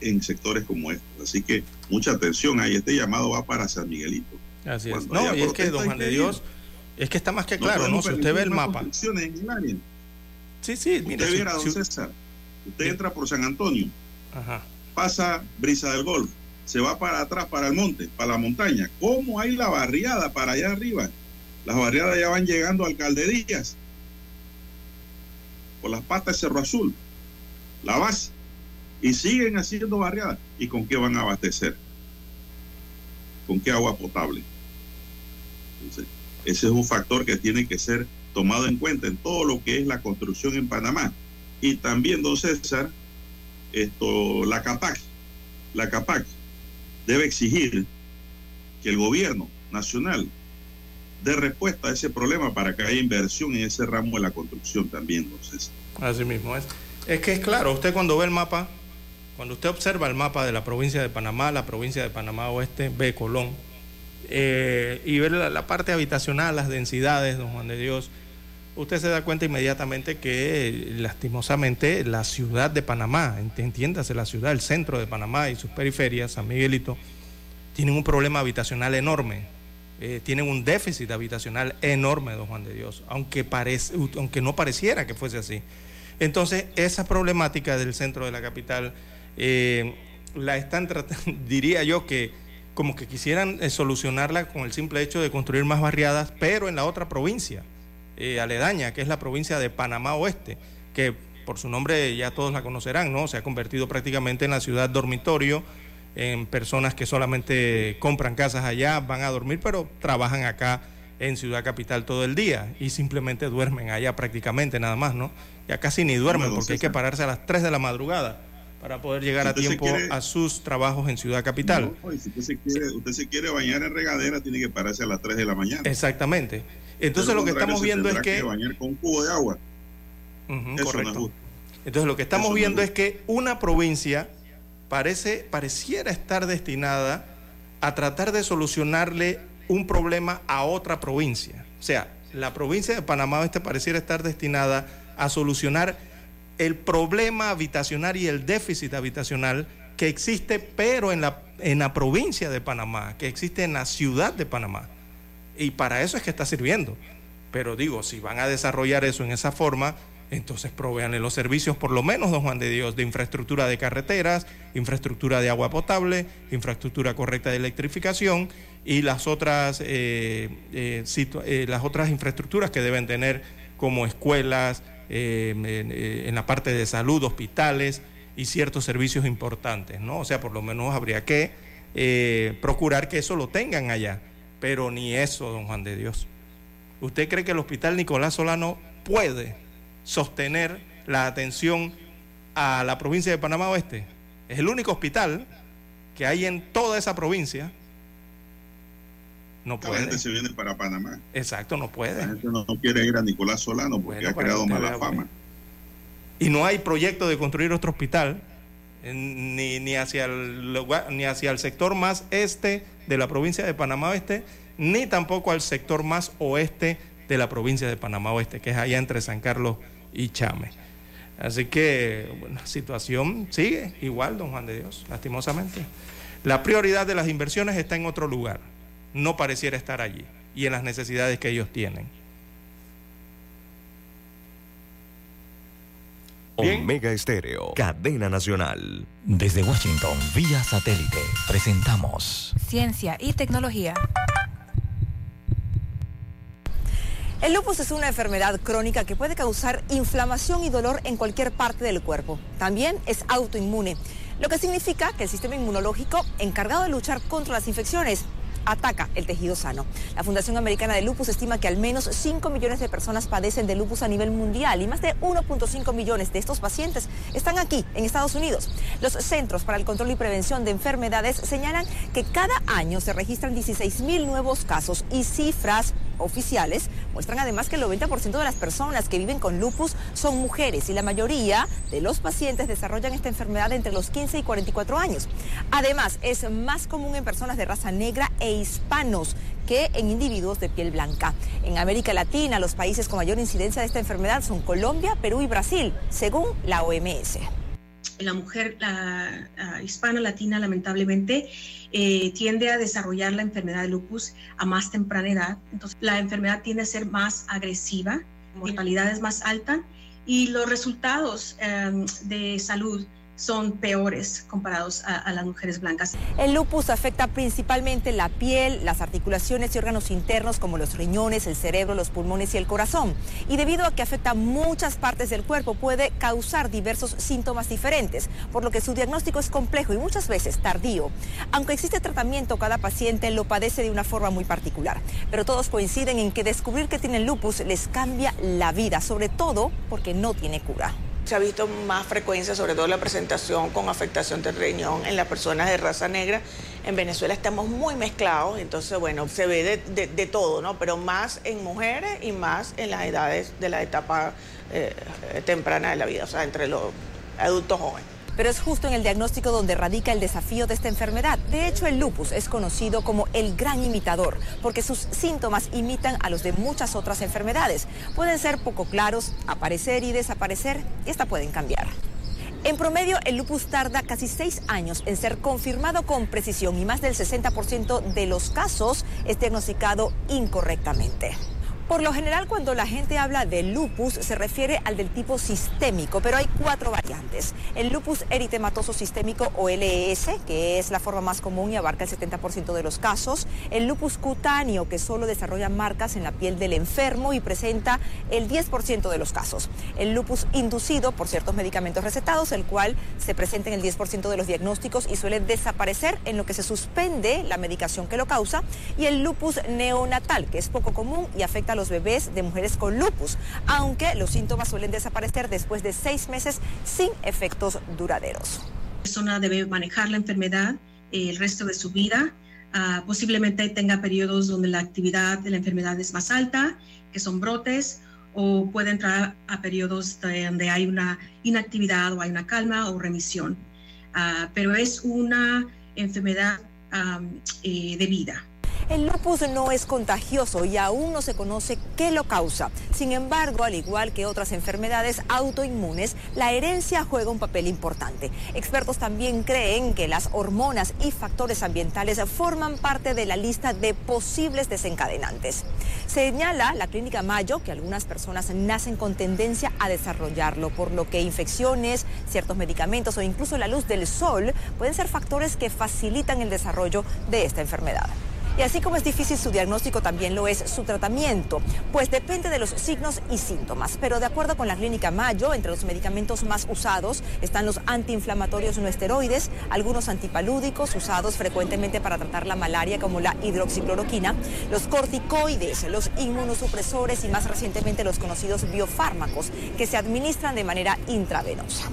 en sectores como estos. Así que mucha atención ahí. Este llamado va para San Miguelito. Así es. No, y es que, don Juan de Dios, es que está más que claro, ¿no? Si usted ve el mapa. Sí, sí, mire. Usted viera, don César, usted entra por San Antonio, pasa Brisa del Golf, se va para atrás, para el monte, para la montaña. ¿Cómo hay la barriada para allá arriba? Las barriadas ya van llegando a alcalderías por las patas de Cerro Azul, la base, y siguen haciendo barriadas. ¿Y con qué van a abastecer? ¿Con qué agua potable? Ese es un factor que tiene que ser tomado en cuenta en todo lo que es la construcción en Panamá. Y también, don César, esto, la CAPAC, la CAPAC debe exigir que el gobierno nacional dé respuesta a ese problema para que haya inversión en ese ramo de la construcción también, don César. Así mismo es. Es que es claro, usted cuando ve el mapa, cuando usted observa el mapa de la provincia de Panamá, la provincia de Panamá Oeste, ve Colón, eh, y ver la, parte habitacional, las densidades, don Juan de Dios, usted se da cuenta inmediatamente que lastimosamente la ciudad de Panamá, entiéndase la ciudad, el centro de Panamá y sus periferias, San Miguelito, tienen un problema habitacional enorme. Eh, tienen un déficit habitacional enorme, don Juan de Dios, aunque, parece, aunque no pareciera que fuese así. Entonces, esa problemática del centro de la capital eh, la están tratando, diría yo que como que quisieran eh, solucionarla con el simple hecho de construir más barriadas, pero en la otra provincia eh, aledaña, que es la provincia de Panamá Oeste, que por su nombre ya todos la conocerán, ¿no? Se ha convertido prácticamente en la ciudad dormitorio, en personas que solamente compran casas allá, van a dormir, pero trabajan acá en Ciudad Capital todo el día y simplemente duermen allá prácticamente nada más, ¿no? Ya casi ni duermen porque hay que pararse a las 3 de la madrugada para poder llegar a tiempo a sus trabajos en Ciudad Capital. si usted se, quiere, bañar en regadera, tiene que pararse a las 3 de la mañana. Exactamente. Entonces lo que estamos viendo es que... bañar con un cubo de agua. correcto. Entonces lo que estamos viendo es que una provincia parece, pareciera estar destinada a tratar de solucionarle un problema a otra provincia. O sea, la provincia de Panamá Oeste pareciera estar destinada a solucionar el problema habitacional y el déficit habitacional que existe, pero en la, en la provincia de Panamá, que existe en la ciudad de Panamá. Y para eso es que está sirviendo. Pero digo, si van a desarrollar eso en esa forma, entonces proveanle los servicios, por lo menos, don Juan de Dios, de infraestructura de carreteras, infraestructura de agua potable, infraestructura correcta de electrificación y las otras, eh, eh, eh, las otras infraestructuras que deben tener como escuelas, eh, eh, en, la parte de salud, hospitales y ciertos servicios importantes, ¿no? O sea, por lo menos habría que eh, procurar que eso lo tengan allá, pero ni eso, don Juan de Dios. ¿Usted cree que el Hospital Nicolás Solano puede sostener la atención a la provincia de Panamá Oeste? Es el único hospital que hay en toda esa provincia no puede. La gente se viene para Panamá. Exacto, no puede. La gente no, quiere ir a Nicolás Solano porque ha creado mala fama. Y no hay proyecto de construir otro hospital, ni, ni, hacia el, ni hacia el sector más este de la provincia de Panamá Oeste, ni tampoco al sector más oeste de la provincia de Panamá Oeste, que es allá entre San Carlos y Chame. Así que la situación sigue igual, don Juan de Dios, lastimosamente. La prioridad de las inversiones está en otro lugar no pareciera estar allí y en las necesidades que ellos tienen. Omega Estéreo, cadena nacional. Desde Washington, vía satélite, presentamos Ciencia y tecnología. El lupus es una enfermedad crónica que puede causar inflamación y dolor en cualquier parte del cuerpo. También es autoinmune, lo que significa que el sistema inmunológico encargado de luchar contra las infecciones ataca el tejido sano. La Fundación Americana de Lupus estima que al menos 5 millones de personas padecen de lupus a nivel mundial y más de 1.5 millones de estos pacientes están aquí, en Estados Unidos. Los Centros para el Control y Prevención de Enfermedades señalan que cada año se registran 16 mil nuevos casos y cifras oficiales muestran además que el 90% de las personas que viven con lupus son mujeres y la mayoría de los pacientes desarrollan esta enfermedad entre los 15 y 44 años. Además, es más común en personas de raza negra e hispanos que en individuos de piel blanca. En América Latina, los países con mayor incidencia de esta enfermedad son Colombia, Perú y Brasil, según la OMS la mujer hispana latina lamentablemente eh, tiende a desarrollar la enfermedad de lupus a más temprana edad. Entonces la enfermedad tiende a ser más agresiva, mortalidad es más alta y los resultados em, de salud son peores comparados a, las mujeres blancas. El lupus afecta principalmente la piel, las articulaciones y órganos internos como los riñones, el cerebro, los pulmones y el corazón. Y debido a que afecta muchas partes del cuerpo puede causar diversos síntomas diferentes, por lo que su diagnóstico es complejo y muchas veces tardío. Aunque existe tratamiento, cada paciente lo padece de una forma muy particular. Pero todos coinciden en que descubrir que tienen lupus les cambia la vida, sobre todo porque no tiene cura se ha visto más frecuencia, sobre todo la presentación con afectación del riñón en las personas de raza negra. En Venezuela estamos muy mezclados, entonces, bueno, se ve de, todo, ¿no? Pero más en mujeres y más en las edades de la etapa eh, temprana de la vida, o sea, entre los adultos jóvenes pero es justo en el diagnóstico donde radica el desafío de esta enfermedad. De hecho, el lupus es conocido como el gran imitador, porque sus síntomas imitan a los de muchas otras enfermedades. Pueden ser poco claros, aparecer y desaparecer, y esta pueden cambiar. En promedio, el lupus tarda casi seis años en ser confirmado con precisión y más del 60% de los casos es diagnosticado incorrectamente. Por lo general, cuando la gente habla de lupus, se refiere al del tipo sistémico, pero hay cuatro variantes. El lupus eritematoso sistémico o LES, que es la forma más común y abarca el 70% de los casos. El lupus cutáneo, que solo desarrolla marcas en la piel del enfermo y presenta el 10% de los casos. El lupus inducido por ciertos medicamentos recetados, el cual se presenta en el 10% de los diagnósticos y suele desaparecer en lo que se suspende la medicación que lo causa. Y el lupus neonatal, que es poco común y afecta a los bebés de mujeres con lupus, aunque los síntomas suelen desaparecer después de seis meses sin efectos duraderos. La persona debe manejar la enfermedad eh, el resto de su vida. Ah, posiblemente tenga periodos donde la actividad de la enfermedad es más alta, que son brotes, o puede entrar a periodos donde hay una inactividad o hay una calma o remisión. Ah, pero es una enfermedad eh, de vida. El lupus no es contagioso y aún no se conoce qué lo causa. Sin embargo, al igual que otras enfermedades autoinmunes, la herencia juega un papel importante. Expertos también creen que las hormonas y factores ambientales forman parte de la lista de posibles desencadenantes. Señala la clínica Mayo que algunas personas nacen con tendencia a desarrollarlo, por lo que infecciones, ciertos medicamentos o incluso la luz del sol pueden ser factores que facilitan el desarrollo de esta enfermedad. Y así como es difícil su diagnóstico, también lo es su tratamiento, pues depende de los signos y síntomas. Pero de acuerdo con la clínica Mayo, entre los medicamentos más usados están los antiinflamatorios no esteroides, algunos antipalúdicos usados frecuentemente para tratar la malaria como la hidroxicloroquina, los corticoides, los inmunosupresores y más recientemente los conocidos biofármacos que se administran de manera intravenosa.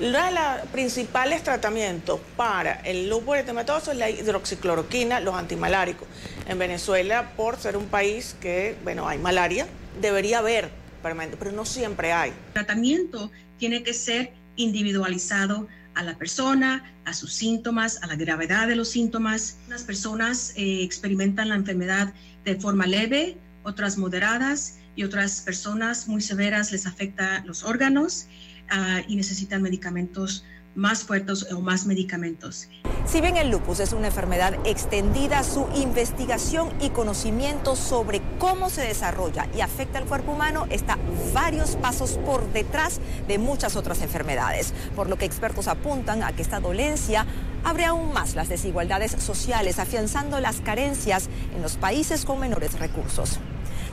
Uno de los principales tratamientos para el lupus eritematoso es la hidroxicloroquina, los antimaláricos. En Venezuela, por ser un país que, bueno, hay malaria, debería haber pero no siempre hay. El tratamiento tiene que ser individualizado a la persona, a sus síntomas, a la gravedad de los síntomas. Unas personas eh, experimentan la enfermedad de forma leve, otras moderadas y otras personas muy severas les afecta los órganos Ah, y necesitan medicamentos más fuertes o más medicamentos. Si bien el lupus es una enfermedad extendida, su investigación y conocimiento sobre cómo se desarrolla y afecta al cuerpo humano está varios pasos por detrás de muchas otras enfermedades, por lo que expertos apuntan a que esta dolencia abre aún más las desigualdades sociales, afianzando las carencias en los países con menores recursos.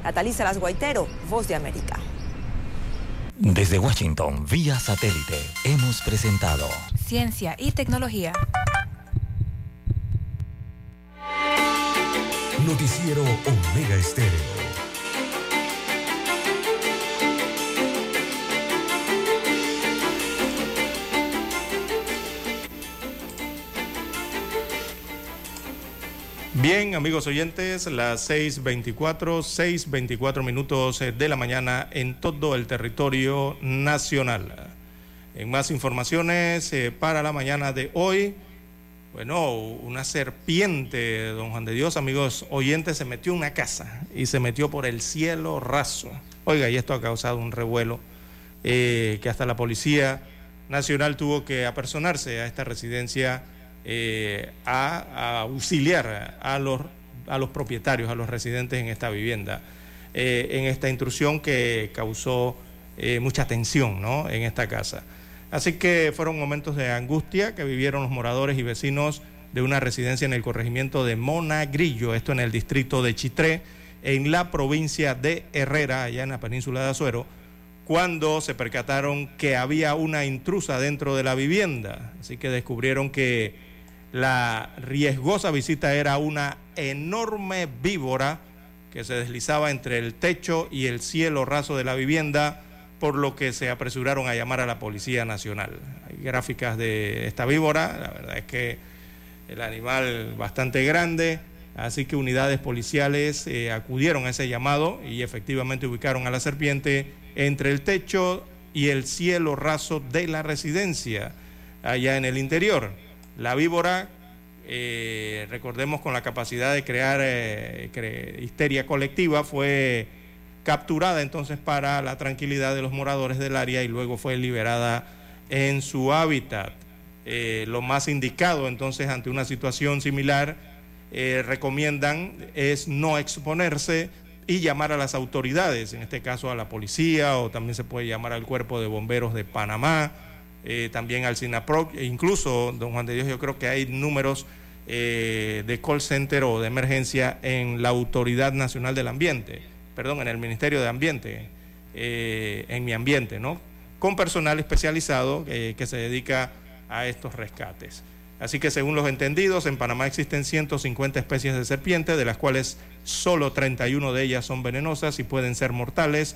Natalisa Las Guaitero, Voz de América. Desde Washington, vía satélite, hemos presentado Ciencia y Tecnología. Noticiero Omega Estéreo. Bien, amigos oyentes, las 6.24, 6.24 minutos eh, de la mañana en todo el territorio nacional. En más informaciones eh, para la mañana de hoy, bueno, una serpiente, don Juan de Dios, amigos oyentes, se metió en una casa y se metió por el cielo raso. Oiga, y esto ha causado un revuelo eh, que hasta la Policía Nacional tuvo que apersonarse a esta residencia eh, a, auxiliar a los, a los propietarios, a los residentes en esta vivienda, eh, en esta intrusión que causó eh, mucha tensión ¿no? en esta casa. Así que fueron momentos de angustia que vivieron los moradores y vecinos de una residencia en el corregimiento de Monagrillo, esto en el distrito de Chitré, en la provincia de Herrera, allá en la península de Azuero, cuando se percataron que había una intrusa dentro de la vivienda. Así que descubrieron que la riesgosa visita era una enorme víbora que se deslizaba entre el techo y el cielo raso de la vivienda, por lo que se apresuraron a llamar a la Policía Nacional. Hay gráficas de esta víbora, la verdad es que el animal bastante grande, así que unidades policiales eh, acudieron a ese llamado y efectivamente ubicaron a la serpiente entre el techo y el cielo raso de la residencia, allá en el interior. La víbora, eh, recordemos con la capacidad de crear eh, histeria colectiva, fue capturada entonces para la tranquilidad de los moradores del área y luego fue liberada en su hábitat. Eh, lo más indicado entonces ante una situación similar, recomiendan es no exponerse y llamar a las autoridades, en este caso a la policía o también se puede llamar al cuerpo de bomberos de Panamá eh, también al SINAPROC, e incluso, don Juan de Dios, yo creo que hay números eh, de call center o de emergencia en la Autoridad Nacional del Ambiente, perdón, en el Ministerio de Ambiente, eh, en mi ambiente, ¿no? Con personal especializado que se dedica a estos rescates. Así que según los entendidos, en Panamá existen 150 especies de serpientes, de las cuales solo 31 de ellas son venenosas y pueden ser mortales.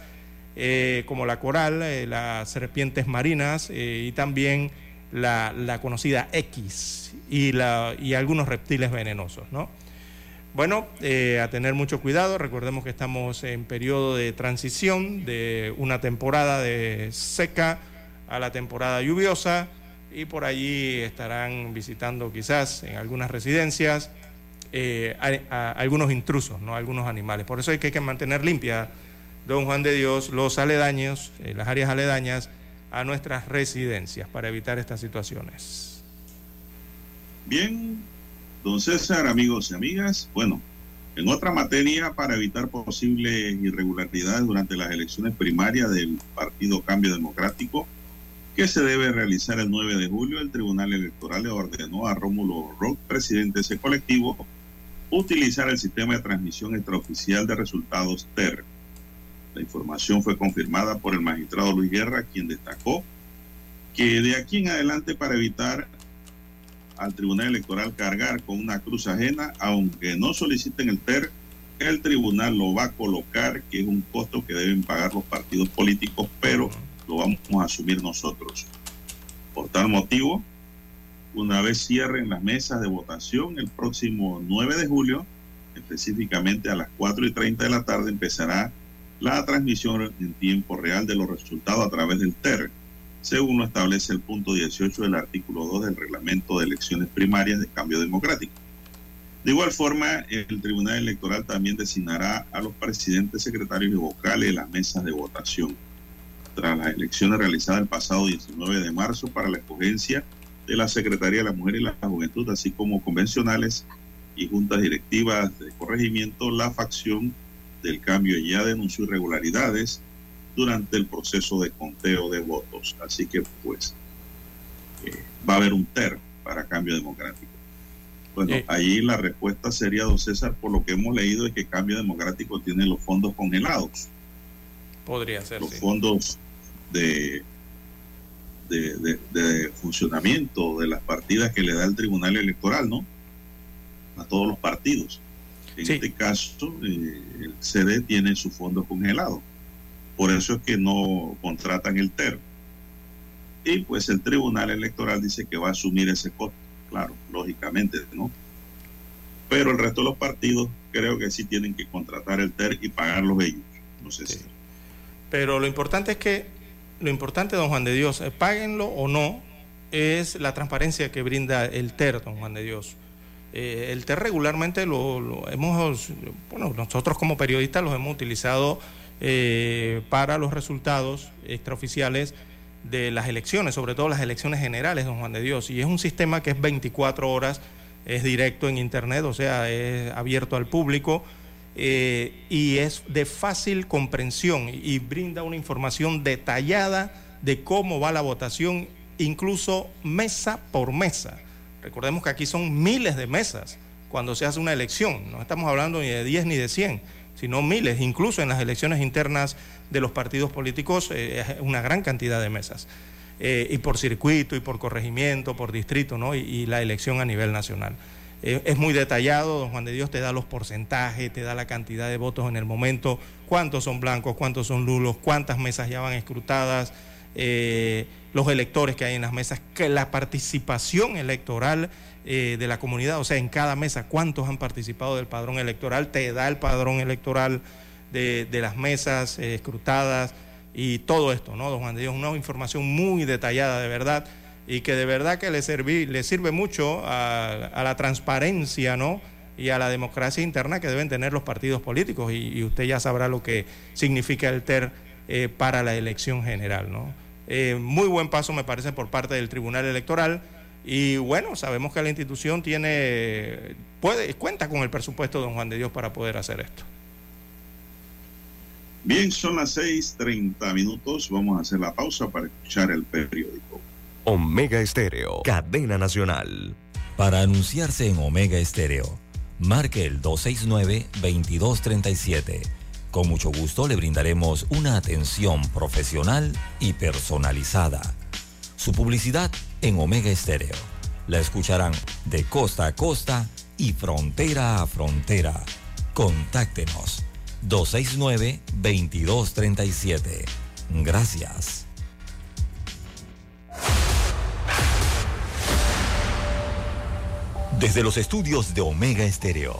Eh, como la coral, eh, las serpientes marinas eh, y también la, conocida X y, algunos reptiles venenosos. ¿no? Bueno, a tener mucho cuidado, recordemos que estamos en periodo de transición de una temporada de seca a la temporada lluviosa y por allí estarán visitando quizás en algunas residencias algunos intrusos, ¿no? algunos animales. Por eso hay que mantener limpia don Juan de Dios los aledaños, eh, las áreas aledañas a nuestras residencias para evitar estas situaciones. Bien, don César, amigos y amigas, bueno, en otra materia para evitar posibles irregularidades durante las elecciones primarias del Partido Cambio Democrático, que se debe realizar el 9 de julio, el Tribunal Electoral le ordenó a Rómulo Rock, presidente de ese colectivo, utilizar el sistema de transmisión extraoficial de resultados TER la información fue confirmada por el magistrado Luis Guerra, quien destacó que de aquí en adelante para evitar al Tribunal Electoral cargar con una cruz ajena, aunque no soliciten el TER, el tribunal lo va a colocar, que es un costo que deben pagar los partidos políticos, pero lo vamos a asumir nosotros. Por tal motivo, una vez cierren las mesas de votación el próximo 9 de julio, específicamente a las 4 y 30 de la tarde, empezará la transmisión en tiempo real de los resultados a través del TER, según lo establece el punto 18 del artículo 2 del reglamento de elecciones primarias de cambio democrático. De igual forma, el Tribunal Electoral también designará a los presidentes, secretarios y vocales de las mesas de votación. Tras las elecciones realizadas el pasado 19 de marzo para la escogencia de la Secretaría de la Mujer y la Juventud, así como convencionales y juntas directivas de corregimiento, la facción del cambio ya denunció irregularidades durante el proceso de conteo de votos. Así que pues eh, va a haber un TER para cambio democrático. Bueno, eh. ahí la respuesta sería, don César, por lo que hemos leído es que Cambio Democrático tiene los fondos congelados. Podría ser. Los fondos de, de, de, funcionamiento de las partidas que le da el Tribunal Electoral, ¿no? A todos los partidos. En este caso, eh, el CD tiene su fondo congelado. Por eso es que no contratan el TER. Y pues el Tribunal Electoral dice que va a asumir ese costo. Claro, lógicamente, ¿no? Pero el resto de los partidos creo que sí tienen que contratar el TER y pagarlos ellos. No sé si. Pero lo importante es que, lo importante, don Juan de Dios, eh, páguenlo o no, es la transparencia que brinda el TER, don Juan de Dios. Eh, el TER regularmente lo, hemos, bueno, nosotros como periodistas los hemos utilizado eh, para los resultados extraoficiales de las elecciones, sobre todo las elecciones generales, don Juan de Dios. Y es un sistema que es 24 horas, es directo en Internet, o sea, es abierto al público eh, y es de fácil comprensión y brinda una información detallada de cómo va la votación, incluso mesa por mesa. Recordemos que aquí son miles de mesas cuando se hace una elección, no estamos hablando ni de 10 ni de 100, sino miles, incluso en las elecciones internas de los partidos políticos, eh, una gran cantidad de mesas. Eh, y por circuito, y por corregimiento, por distrito, ¿no? y la elección a nivel nacional. Eh, es muy detallado, don Juan de Dios te da los porcentajes, te da la cantidad de votos en el momento, cuántos son blancos, cuántos son nulos, cuántas mesas ya van escrutadas, eh, los electores que hay en las mesas, que la participación electoral eh, de la comunidad, o sea, en cada mesa, cuántos han participado del padrón electoral, te da el padrón electoral de, de las mesas escrutadas y todo esto, ¿no, don Juan de Dios? Una información muy detallada, de verdad y que de verdad que le, le sirve mucho a, la transparencia, ¿no? Y a la democracia interna que deben tener los partidos políticos. Y, usted ya sabrá lo que significa el TER eh, para la elección general, ¿no? Eh, muy buen paso me parece por parte del Tribunal Electoral. Y bueno, sabemos que la institución tiene, puede, cuenta con el presupuesto de don Juan de Dios para poder hacer esto. Bien, son las 6:30 minutos. Vamos a hacer la pausa para escuchar el periódico. Omega Estéreo, cadena nacional. Para anunciarse en Omega Estéreo, marque el 269-2237. Con mucho gusto le brindaremos una atención profesional y personalizada. Su publicidad en Omega Estéreo. La escucharán de costa a costa y frontera a frontera. Contáctenos 269-2237. Gracias. Desde los estudios de Omega Estéreo,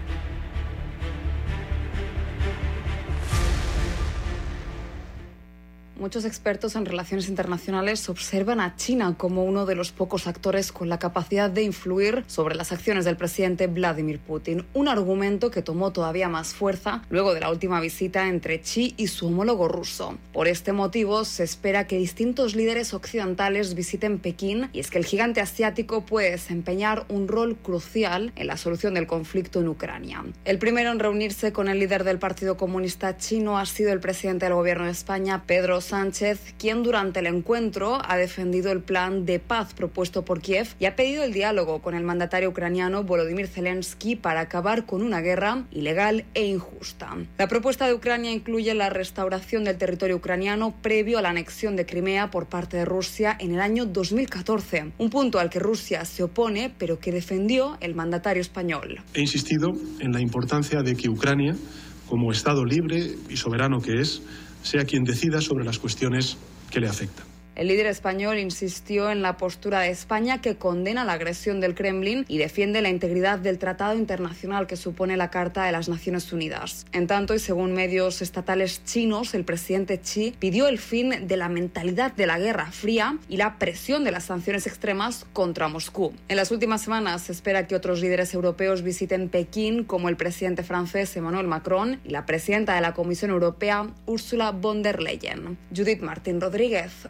Muchos expertos en relaciones internacionales observan a China como uno de los pocos actores con la capacidad de influir sobre las acciones del presidente Vladimir Putin, un argumento que tomó todavía más fuerza luego de la última visita entre Xi y su homólogo ruso. Por este motivo, se espera que distintos líderes occidentales visiten Pekín y es que el gigante asiático puede desempeñar un rol crucial en la solución del conflicto en Ucrania. El primero en reunirse con el líder del Partido Comunista chino ha sido el presidente del gobierno de España, Pedro Sánchez, quien durante el encuentro ha defendido el plan de paz propuesto por Kiev y ha pedido el diálogo con el mandatario ucraniano Volodymyr Zelensky para acabar con una guerra ilegal e injusta. La propuesta de Ucrania incluye la restauración del territorio ucraniano previo a la anexión de Crimea por parte de Rusia en el año 2014, un punto al que Rusia se opone pero que defendió el mandatario español. He insistido en la importancia de que Ucrania, como Estado libre y soberano que es, sea quien decida sobre las cuestiones que le afectan. El líder español insistió en la postura de España que condena la agresión del Kremlin y defiende la integridad del tratado internacional que supone la Carta de las Naciones Unidas. En tanto, y según medios estatales chinos, el presidente Xi pidió el fin de la mentalidad de la Guerra Fría y la presión de las sanciones extremas contra Moscú. En las últimas semanas se espera que otros líderes europeos visiten Pekín, como el presidente francés Emmanuel Macron y la presidenta de la Comisión Europea, Ursula von der Leyen. Judith Martín Rodríguez,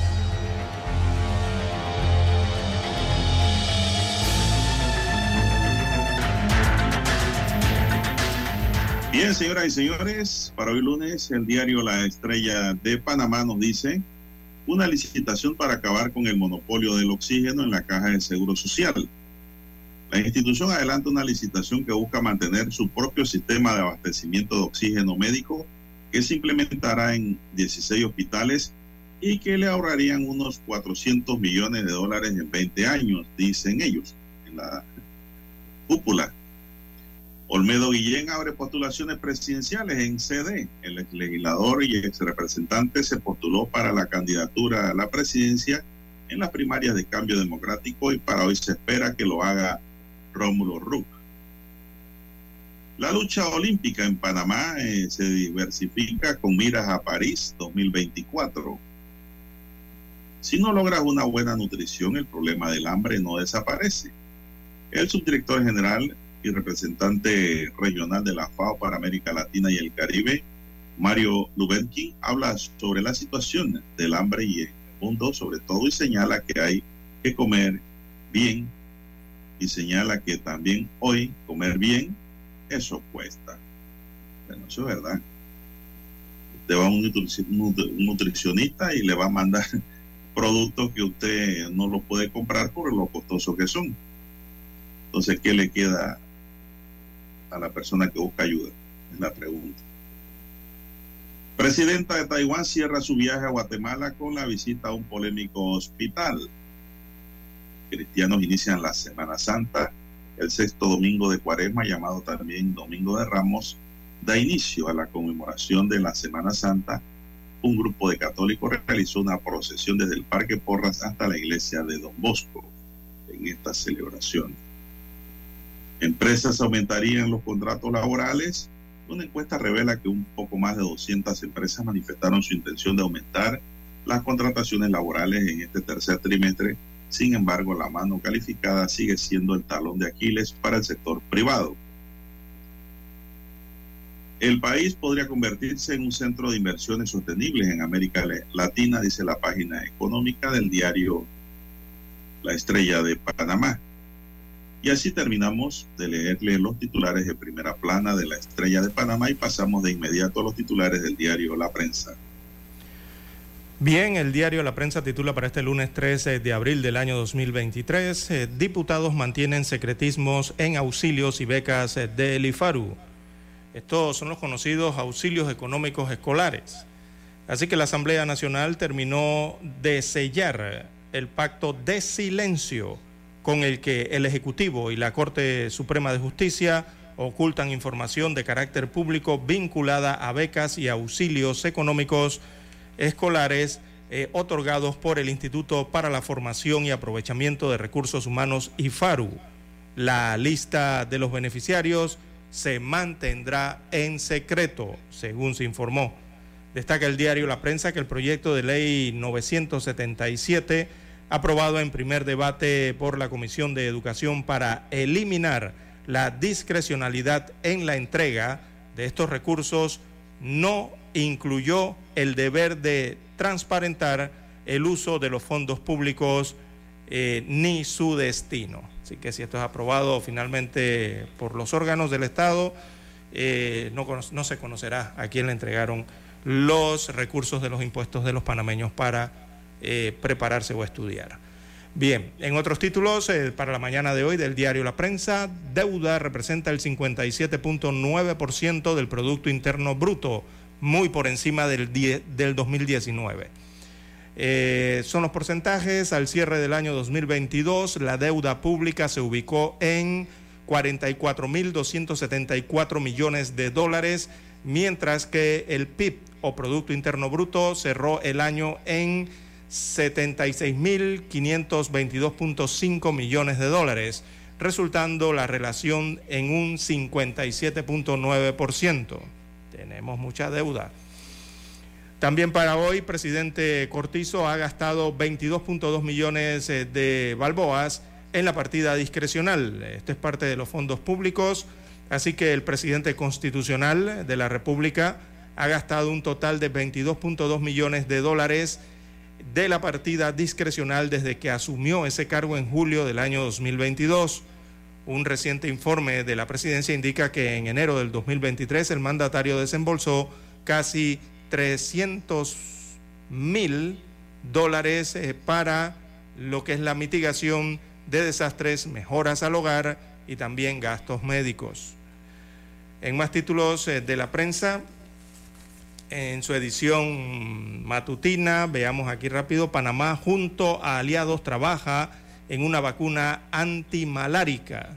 Bien, señoras y señores, para hoy lunes el diario La Estrella de Panamá nos dice, una licitación para acabar con el monopolio del oxígeno en la caja de seguro social. La institución adelanta una licitación que busca mantener su propio sistema de abastecimiento de oxígeno médico que se implementará en 16 hospitales y que le ahorrarían unos 400 millones de dólares en 20 años, dicen ellos, en la cúpula. Olmedo Guillén abre postulaciones presidenciales en CD. El ex legislador y ex representante se postuló para la candidatura a la presidencia en las primarias de cambio democrático y para hoy se espera que lo haga Rómulo Ruc. La lucha olímpica en Panamá eh, se diversifica con miras a París 2024. Si no logras una buena nutrición, el problema del hambre no desaparece. El subdirector general y representante regional de la FAO para América Latina y el Caribe, Mario Lubensky, habla sobre la situación del hambre y el mundo, sobre todo, y señala que hay que comer bien y señala que también hoy comer bien, eso cuesta. Bueno, eso es verdad. Usted va a un nutricionista y le va a mandar productos que usted no lo puede comprar por lo costoso que son. Entonces, ¿qué le queda a la persona que busca ayuda? Es la pregunta. Presidenta de Taiwán cierra su viaje a Guatemala con la visita a un polémico hospital. Cristianos inician la Semana Santa, el sexto domingo de Cuaresma, llamado también Domingo de Ramos, da inicio a la conmemoración de la Semana Santa. Un grupo de católicos realizó una procesión desde el Parque Porras hasta la iglesia de Don Bosco en esta celebración. Empresas aumentarían los contratos laborales. Una encuesta revela que un poco más de 200 empresas manifestaron su intención de aumentar las contrataciones laborales en este tercer trimestre. Sin embargo, la mano calificada sigue siendo el talón de Aquiles para el sector privado. El país podría convertirse en un centro de inversiones sostenibles en América Latina, dice la página económica del diario La Estrella de Panamá. Y así terminamos de leerle los titulares de primera plana de la Estrella de Panamá y pasamos de inmediato a los titulares del diario La Prensa. Bien, el diario La Prensa titula para este lunes 13 de abril del año 2023, eh, diputados mantienen secretismos en auxilios y becas eh, del IFARU. Estos son los conocidos auxilios económicos escolares. Así que la Asamblea Nacional terminó de sellar el pacto de silencio con el que el Ejecutivo y la Corte Suprema de Justicia ocultan información de carácter público vinculada a becas y auxilios económicos escolares eh, otorgados por el Instituto para la Formación y Aprovechamiento de Recursos Humanos IFARU. La lista de los beneficiarios se mantendrá en secreto, según se informó. Destaca el diario La Prensa que el proyecto de ley 977 aprobado en primer debate por la Comisión de Educación para eliminar la discrecionalidad en la entrega de estos recursos, no incluyó el deber de transparentar el uso de los fondos públicos eh, ni su destino. Así que si esto es aprobado finalmente por los órganos del Estado, eh, no, no se conocerá a quién le entregaron los recursos de los impuestos de los panameños para eh, prepararse o estudiar. Bien, en otros títulos, eh, para la mañana de hoy del diario La Prensa, deuda representa el 57.9% del Producto Interno Bruto, muy por encima del, del 2019. Eh, son los porcentajes. Al cierre del año 2022, la deuda pública se ubicó en 44.274 millones de dólares, mientras que el PIB o Producto Interno Bruto cerró el año en 76.522.5 millones de dólares, resultando la relación en un 57.9%. Tenemos mucha deuda. También para hoy, presidente Cortizo ha gastado 22.2 millones eh, de balboas en la partida discrecional. Esto es parte de los fondos públicos, así que el presidente constitucional de la República ha gastado un total de 22.2 millones de dólares de la partida discrecional desde que asumió ese cargo en julio del año 2022. Un reciente informe de la presidencia indica que en enero del 2023 el mandatario desembolsó casi 300 mil dólares eh, para lo que es la mitigación de desastres, mejoras al hogar y también gastos médicos. En más títulos eh, de la prensa, en su edición matutina, veamos aquí rápido, Panamá junto a aliados trabaja en una vacuna antimalárica.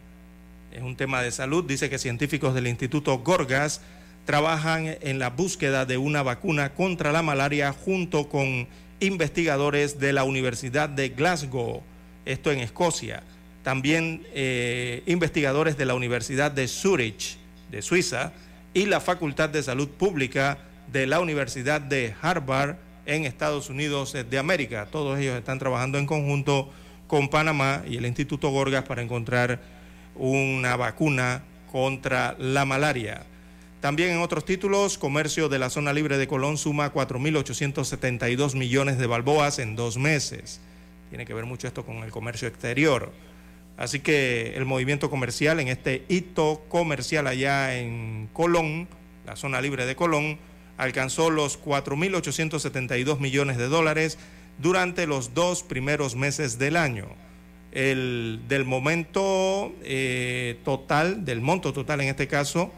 Es un tema de salud, dice que científicos del Instituto Gorgas trabajan en la búsqueda de una vacuna contra la malaria junto con investigadores de la Universidad de Glasgow, esto en Escocia. También eh, investigadores de la Universidad de Zurich, de Suiza, y la Facultad de Salud Pública de la Universidad de Harvard en Estados Unidos de América. Todos ellos están trabajando en conjunto con Panamá y el Instituto Gorgas para encontrar una vacuna contra la malaria. También en otros títulos, comercio de la zona libre de Colón suma 4.872 millones de balboas en dos meses. Tiene que ver mucho esto con el comercio exterior. Así que el movimiento comercial en este hito comercial allá en Colón, la zona libre de Colón, alcanzó los 4.872 millones de dólares durante los dos primeros meses del año. El, del momento eh, total, del monto total en este caso,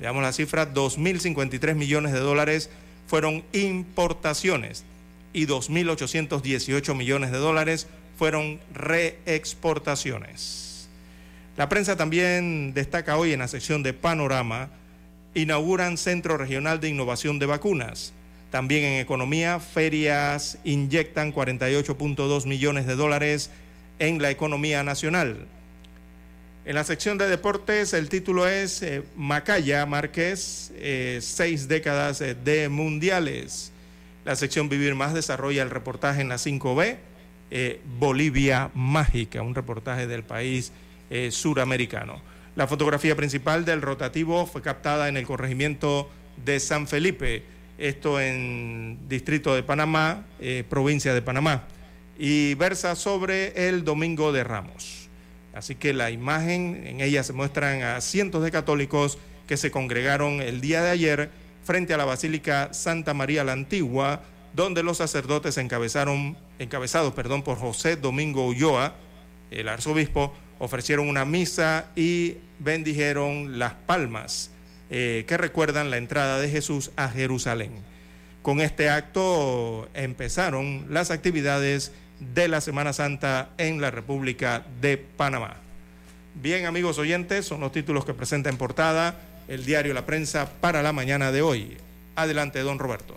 veamos la cifra, 2.053 millones de dólares fueron importaciones y 2.818 millones de dólares fueron reexportaciones. La prensa también destaca hoy en la sección de Panorama inauguran Centro Regional de Innovación de Vacunas. También en economía, ferias inyectan 48.2 millones de dólares en la economía nacional. En la sección de deportes, el título es eh, Macaya Márquez, eh, seis décadas eh, de mundiales. La sección Vivir Más desarrolla el reportaje en la 5B, Bolivia Mágica, un reportaje del país suramericano. La fotografía principal del rotativo fue captada en el corregimiento de San Felipe, esto en Distrito de Panamá, eh, provincia de Panamá, y versa sobre el Domingo de Ramos. Así que la imagen, en ella se muestran a cientos de católicos que se congregaron el día de ayer frente a la Basílica Santa María la Antigua, donde los sacerdotes encabezaron, encabezados perdón, por José Domingo Ulloa, el arzobispo, ofrecieron una misa y bendijeron las palmas eh, que recuerdan la entrada de Jesús a Jerusalén. Con este acto empezaron las actividades de la Semana Santa en la República de Panamá. Bien, amigos oyentes, son los títulos que presenta en portada el diario La Prensa para la mañana de hoy. Adelante, don Roberto.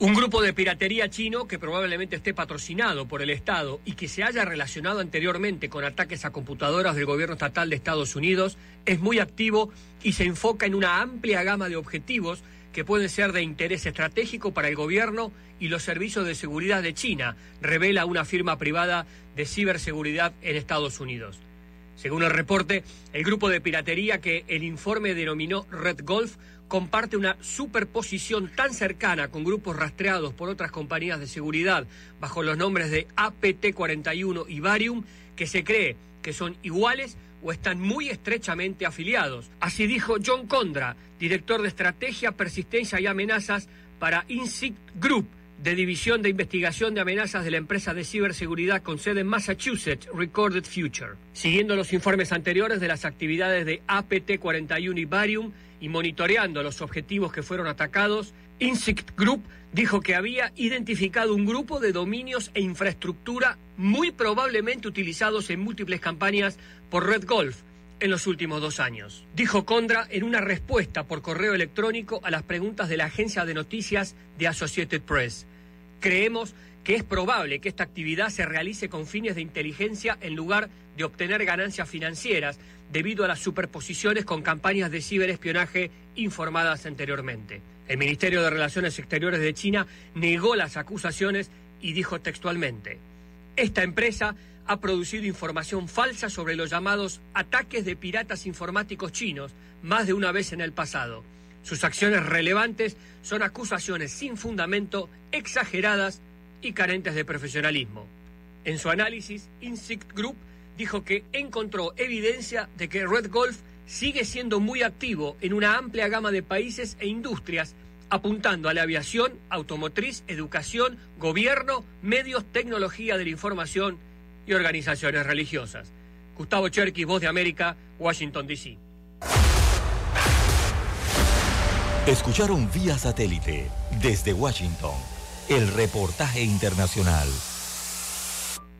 Un grupo de piratería chino que probablemente esté patrocinado por el Estado y que se haya relacionado anteriormente con ataques a computadoras del gobierno estatal de Estados Unidos es muy activo y se enfoca en una amplia gama de objetivos que pueden ser de interés estratégico para el gobierno y los servicios de seguridad de China, revela una firma privada de ciberseguridad en Estados Unidos. Según el reporte, el grupo de piratería que el informe denominó Red Golf comparte una superposición tan cercana con grupos rastreados por otras compañías de seguridad bajo los nombres de APT-41 y Varium que se cree que son iguales o están muy estrechamente afiliados. Así dijo John Condra, director de Estrategia, Persistencia y Amenazas para INSICT Group, de División de Investigación de Amenazas de la empresa de ciberseguridad con sede en Massachusetts, Recorded Future. Siguiendo los informes anteriores de las actividades de APT-41 y Barium y monitoreando los objetivos que fueron atacados, Insect Group dijo que había identificado un grupo de dominios e infraestructura muy probablemente utilizados en múltiples campañas por Red Golf en los últimos dos años. Dijo Condra en una respuesta por correo electrónico a las preguntas de la agencia de noticias de Associated Press. Creemos que es probable que esta actividad se realice con fines de inteligencia en lugar de obtener ganancias financieras debido a las superposiciones con campañas de ciberespionaje informadas anteriormente. El Ministerio de Relaciones Exteriores de China negó las acusaciones y dijo textualmente, esta empresa ha producido información falsa sobre los llamados ataques de piratas informáticos chinos más de una vez en el pasado. Sus acciones relevantes son acusaciones sin fundamento, exageradas y carentes de profesionalismo. En su análisis, Insect Group dijo que encontró evidencia de que Red Golf sigue siendo muy activo en una amplia gama de países e industrias, apuntando a la aviación, automotriz, educación, gobierno, medios, tecnología de la información y organizaciones religiosas. Gustavo Cherky, Voz de América, Washington, D.C. Escucharon vía satélite desde Washington el reportaje internacional.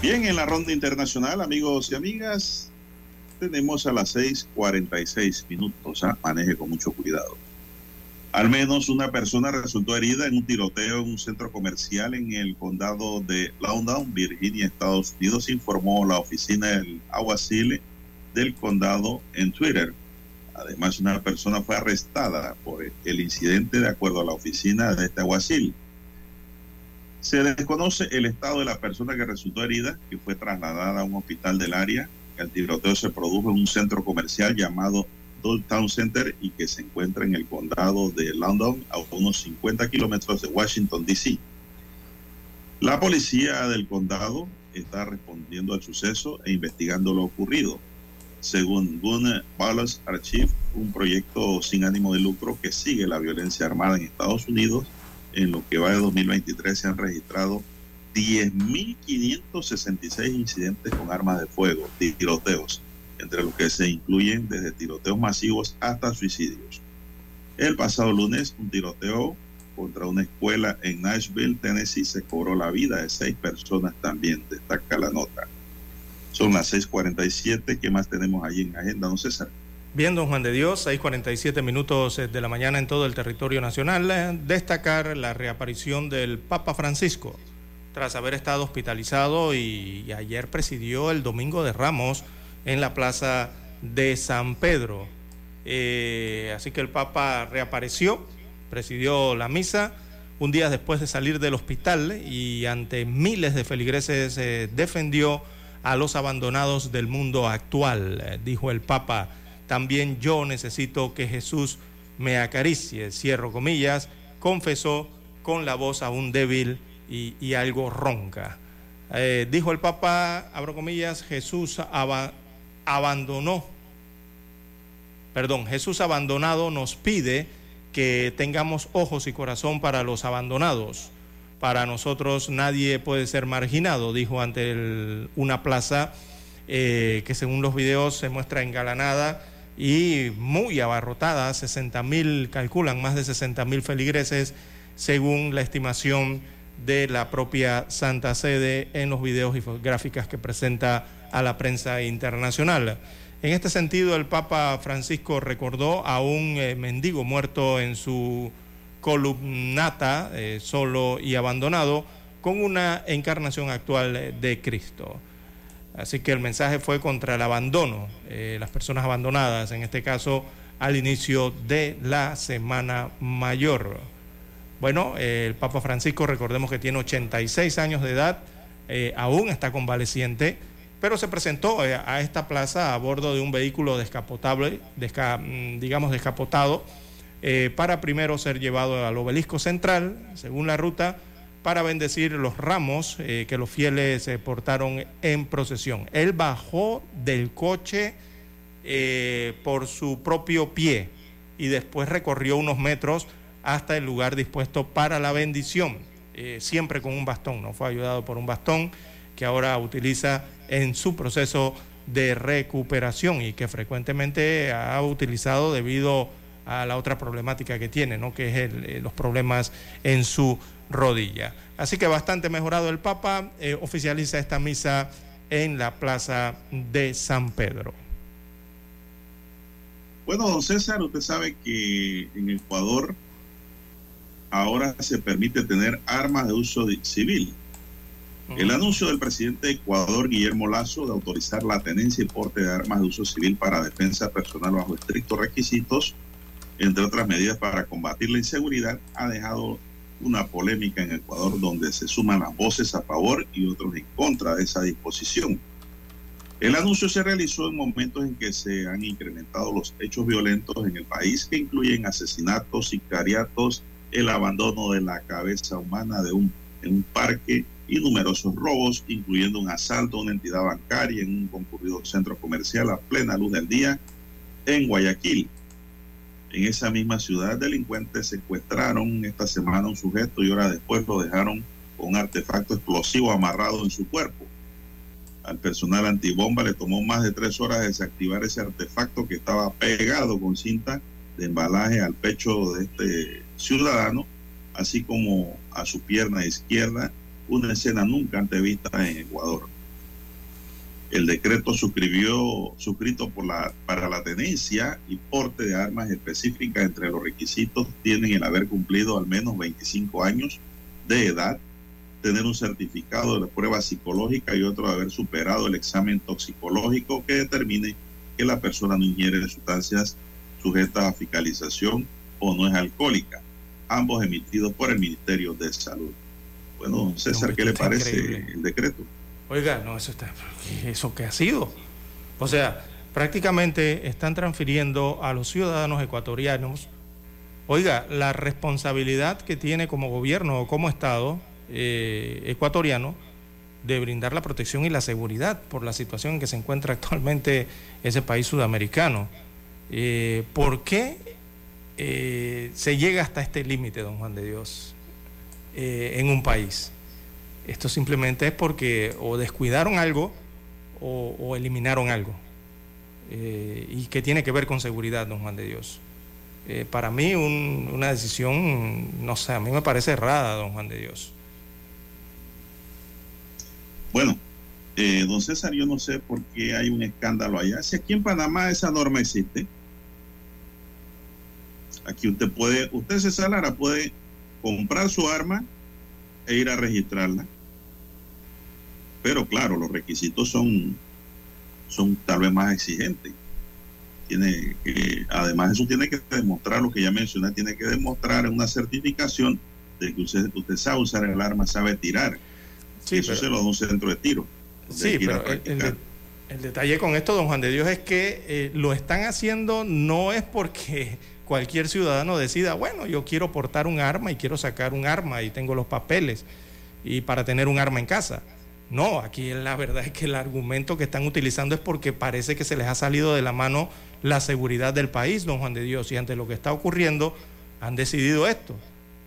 Bien, en la ronda internacional, amigos y amigas, tenemos a las 6:46 minutos. ¿ah? Maneje con mucho cuidado. Al menos una persona resultó herida en un tiroteo en un centro comercial en el condado de Loudoun, Virginia, Estados Unidos, informó la oficina del aguacil del condado en Twitter. Además, una persona fue arrestada por el incidente de acuerdo a la oficina de este aguacil. Se desconoce el estado de la persona que resultó herida, que fue trasladada a un hospital del área. El tiroteo se produjo en un centro comercial llamado Town Center y que se encuentra en el condado de London, a unos 50 kilómetros de Washington, D.C. La policía del condado está respondiendo al suceso e investigando lo ocurrido. Según Gun Palace Archive, un proyecto sin ánimo de lucro que sigue la violencia armada en Estados Unidos, en lo que va de 2023 se han registrado 10.566 incidentes con armas de fuego, tiroteos, entre los que se incluyen desde tiroteos masivos hasta suicidios. El pasado lunes, un tiroteo contra una escuela en Nashville, Tennessee, se cobró la vida de seis personas también, destaca la nota. Son las 6:47, ¿qué más tenemos allí en agenda, don César? Bien, don Juan de Dios, 6:47 minutos eh, de la mañana en todo el territorio nacional. Eh, destacar la reaparición del Papa Francisco tras haber estado hospitalizado y, ayer presidió el Domingo de Ramos en la plaza de San Pedro. Eh, así que el Papa reapareció, presidió la misa un día después de salir del hospital y ante miles de feligreses defendió a los abandonados del mundo actual, dijo el Papa. También yo necesito que Jesús me acaricie, cierro comillas, confesó con la voz aún débil y, algo ronca. dijo el Papa, abro comillas, Jesús abandonó, perdón, Jesús abandonado nos pide que tengamos ojos y corazón para los abandonados. Para nosotros nadie puede ser marginado, dijo ante una plaza eh, que según los videos se muestra engalanada y muy abarrotada, 60 mil, calculan más de 60 mil feligreses, según la estimación de la propia Santa Sede en los videos y gráficas que presenta a la prensa internacional. En este sentido, el Papa Francisco recordó a un eh, mendigo muerto en su columnata, eh, solo y abandonado, con una encarnación actual de Cristo. Así que el mensaje fue contra el abandono, eh, las personas abandonadas, en este caso al inicio de la Semana Mayor. Bueno, eh, el Papa Francisco, recordemos que tiene 86 años de edad, eh, aún está convaleciente, pero se presentó a esta plaza a bordo de un vehículo descapotable, mm, digamos descapotado, para primero ser llevado al obelisco central, según la ruta, para bendecir los ramos que los fieles portaron en procesión. Él bajó del coche por su propio pie y después recorrió unos metros hasta el lugar dispuesto para la bendición, eh, siempre con un bastón, no fue ayudado por un bastón que ahora utiliza en su proceso de recuperación y que frecuentemente ha utilizado debido a la otra problemática que tiene, ¿no? que es eh, los problemas en su rodilla. Así que bastante mejorado el Papa, eh, oficializa esta misa en la Plaza de San Pedro. Bueno, don César, usted sabe que en Ecuador ahora se permite tener armas de uso civil. El anuncio del presidente de Ecuador, Guillermo Lazo, de autorizar la tenencia y porte de armas de uso civil para defensa personal bajo estrictos requisitos, entre otras medidas para combatir la inseguridad, ha dejado una polémica en Ecuador donde se suman las voces a favor y otros en contra de esa disposición. El anuncio se realizó en momentos en que se han incrementado los hechos violentos en el país que incluyen asesinatos, sicariatos, el abandono de la cabeza humana de un, en un parque y numerosos robos, incluyendo un asalto a una entidad bancaria en un concurrido centro comercial a plena luz del día en Guayaquil. En esa misma ciudad, delincuentes secuestraron esta semana un sujeto y horas después lo dejaron con un artefacto explosivo amarrado en su cuerpo. Al personal antibomba le tomó más de tres horas desactivar ese artefacto que estaba pegado con cinta de embalaje al pecho de este ciudadano, así como a su pierna izquierda, una escena nunca antes vista en Ecuador. El decreto suscribió, suscrito por la, para la tenencia y porte de armas específicas entre los requisitos tienen el haber cumplido al menos 25 años de edad, tener un certificado de prueba psicológica y otro de haber superado el examen toxicológico que determine que la persona no ingiere sustancias sujetas a fiscalización o no es alcohólica, ambos emitidos por el Ministerio de Salud. Bueno, César, ¿qué le parece el decreto? Oiga, no, eso está, ¿eso qué ha sido? O sea, prácticamente están transfiriendo a los ciudadanos ecuatorianos, oiga, la responsabilidad que tiene como gobierno o como Estado eh, ecuatoriano de brindar la protección y la seguridad por la situación en que se encuentra actualmente ese país sudamericano. Eh, ¿Por qué eh, se llega hasta este límite, don Juan de Dios, en un país? Esto simplemente es porque o descuidaron algo o, eliminaron algo. y que tiene que ver con seguridad, don Juan de Dios. para mí una decisión, no sé, a mí me parece errada, don Juan de Dios. Bueno, don César, yo no sé por qué hay un escándalo allá. Si aquí en Panamá esa norma existe, Aquí usted puede, usted César Lara puede comprar su arma e ir a registrarla. Pero claro, los requisitos son, son tal vez más exigentes. Tiene que, además eso tiene que demostrar lo que ya mencioné, tiene que demostrar una certificación de que usted, usted sabe usar el arma, sabe tirar. Sí, eso se lo da un centro de tiro. Sí, pero el, detalle con esto, don Juan de Dios, es que eh, lo están haciendo no es porque cualquier ciudadano decida, bueno, yo quiero portar un arma y quiero sacar un arma y tengo los papeles y para tener un arma en casa. No, aquí la verdad es que el argumento que están utilizando es porque parece que se les ha salido de la mano la seguridad del país, don Juan de Dios, y ante lo que está ocurriendo han decidido esto.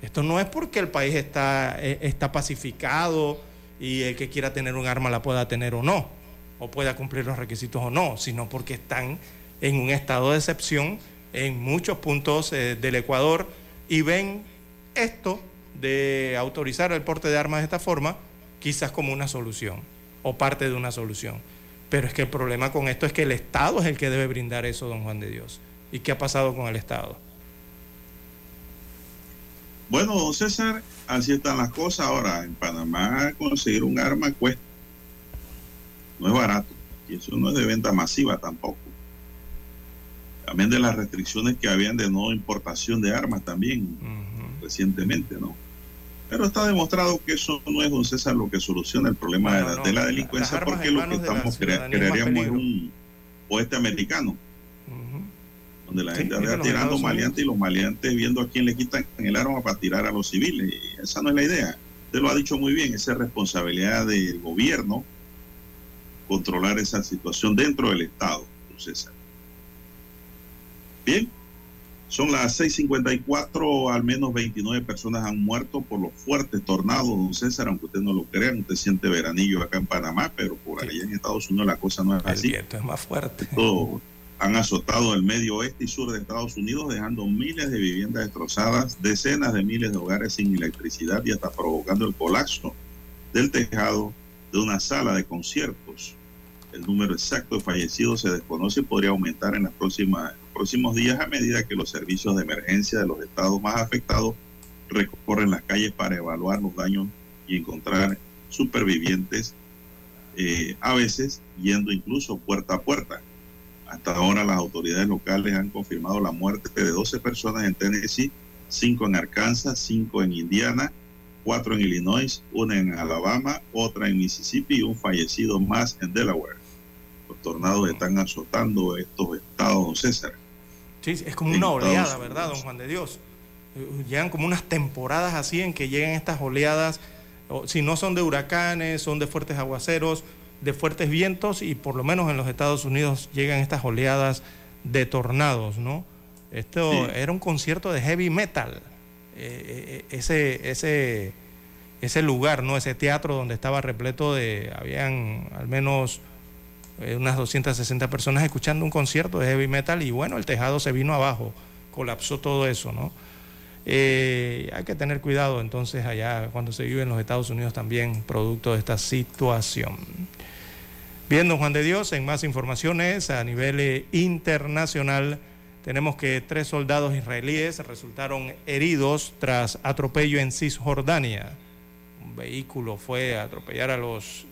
Esto no es porque el país está, eh, está pacificado y el que quiera tener un arma la pueda tener o no, o pueda cumplir los requisitos o no, sino porque están en un estado de excepción en muchos puntos eh, del Ecuador y ven esto de autorizar el porte de armas de esta forma quizás como una solución o parte de una solución. Pero es que el problema con esto es que el Estado es el que debe brindar eso, don Juan de Dios. ¿Y qué ha pasado con el Estado? Bueno, don César, así están las cosas. Ahora, en Panamá conseguir un arma cuesta. No es barato. Y eso no es de venta masiva tampoco también de las restricciones que habían de no importación de armas también. recientemente, ¿no? Pero está demostrado que eso no es, don César, lo que soluciona el problema de, la, de, la, delincuencia, porque lo que estamos crea, crearíamos es un oeste americano, donde la gente anda tirando maleantes y los maleantes viendo a quién le quitan el arma para tirar a los civiles. Y esa no es la idea. Usted lo ha dicho muy bien, esa es responsabilidad del gobierno controlar esa situación dentro del Estado, don César. Bien, son las 6:54, al menos 29 personas han muerto por los fuertes tornados, don César, aunque usted no lo crea, usted siente veranillo acá en Panamá, pero por allá en Estados Unidos la cosa no es así. El viento es más fuerte. Todo, han azotado el medio oeste y sur de Estados Unidos, dejando miles de viviendas destrozadas, decenas de miles de hogares sin electricidad y hasta provocando el colapso del tejado de una sala de conciertos. El número exacto de fallecidos se desconoce y podría aumentar en las próximas próximos días a medida que los servicios de emergencia de los estados más afectados recorren las calles para evaluar los daños y encontrar supervivientes, eh, a veces yendo incluso puerta a puerta. Hasta ahora las autoridades locales han confirmado la muerte de 12 personas en Tennessee, 5 en Arkansas, 5 en Indiana, 4 en Illinois, una en Alabama, otra en Mississippi y un fallecido más en Delaware. Los tornados están azotando estos estados, don César. Sí, es como una oleada, ¿verdad, don Juan de Dios? Llegan como unas temporadas así en que llegan estas oleadas, si no son de huracanes, son de fuertes aguaceros, de fuertes vientos y por lo menos en los Estados Unidos llegan estas oleadas de tornados, ¿no? Esto era un concierto de heavy metal, eh, eh, ese, ese, ese lugar, ¿no? Ese teatro donde estaba repleto de, habían al menos eh, unas 260 personas escuchando un concierto de heavy metal y bueno, el tejado se vino abajo, colapsó todo eso, ¿no? Eh, hay que tener cuidado entonces allá cuando se vive en los Estados Unidos también producto de esta situación. Bien, don Juan de Dios, en más informaciones a nivel eh, internacional, tenemos que tres soldados israelíes resultaron heridos tras atropello en Cisjordania. Un vehículo fue a atropellar a los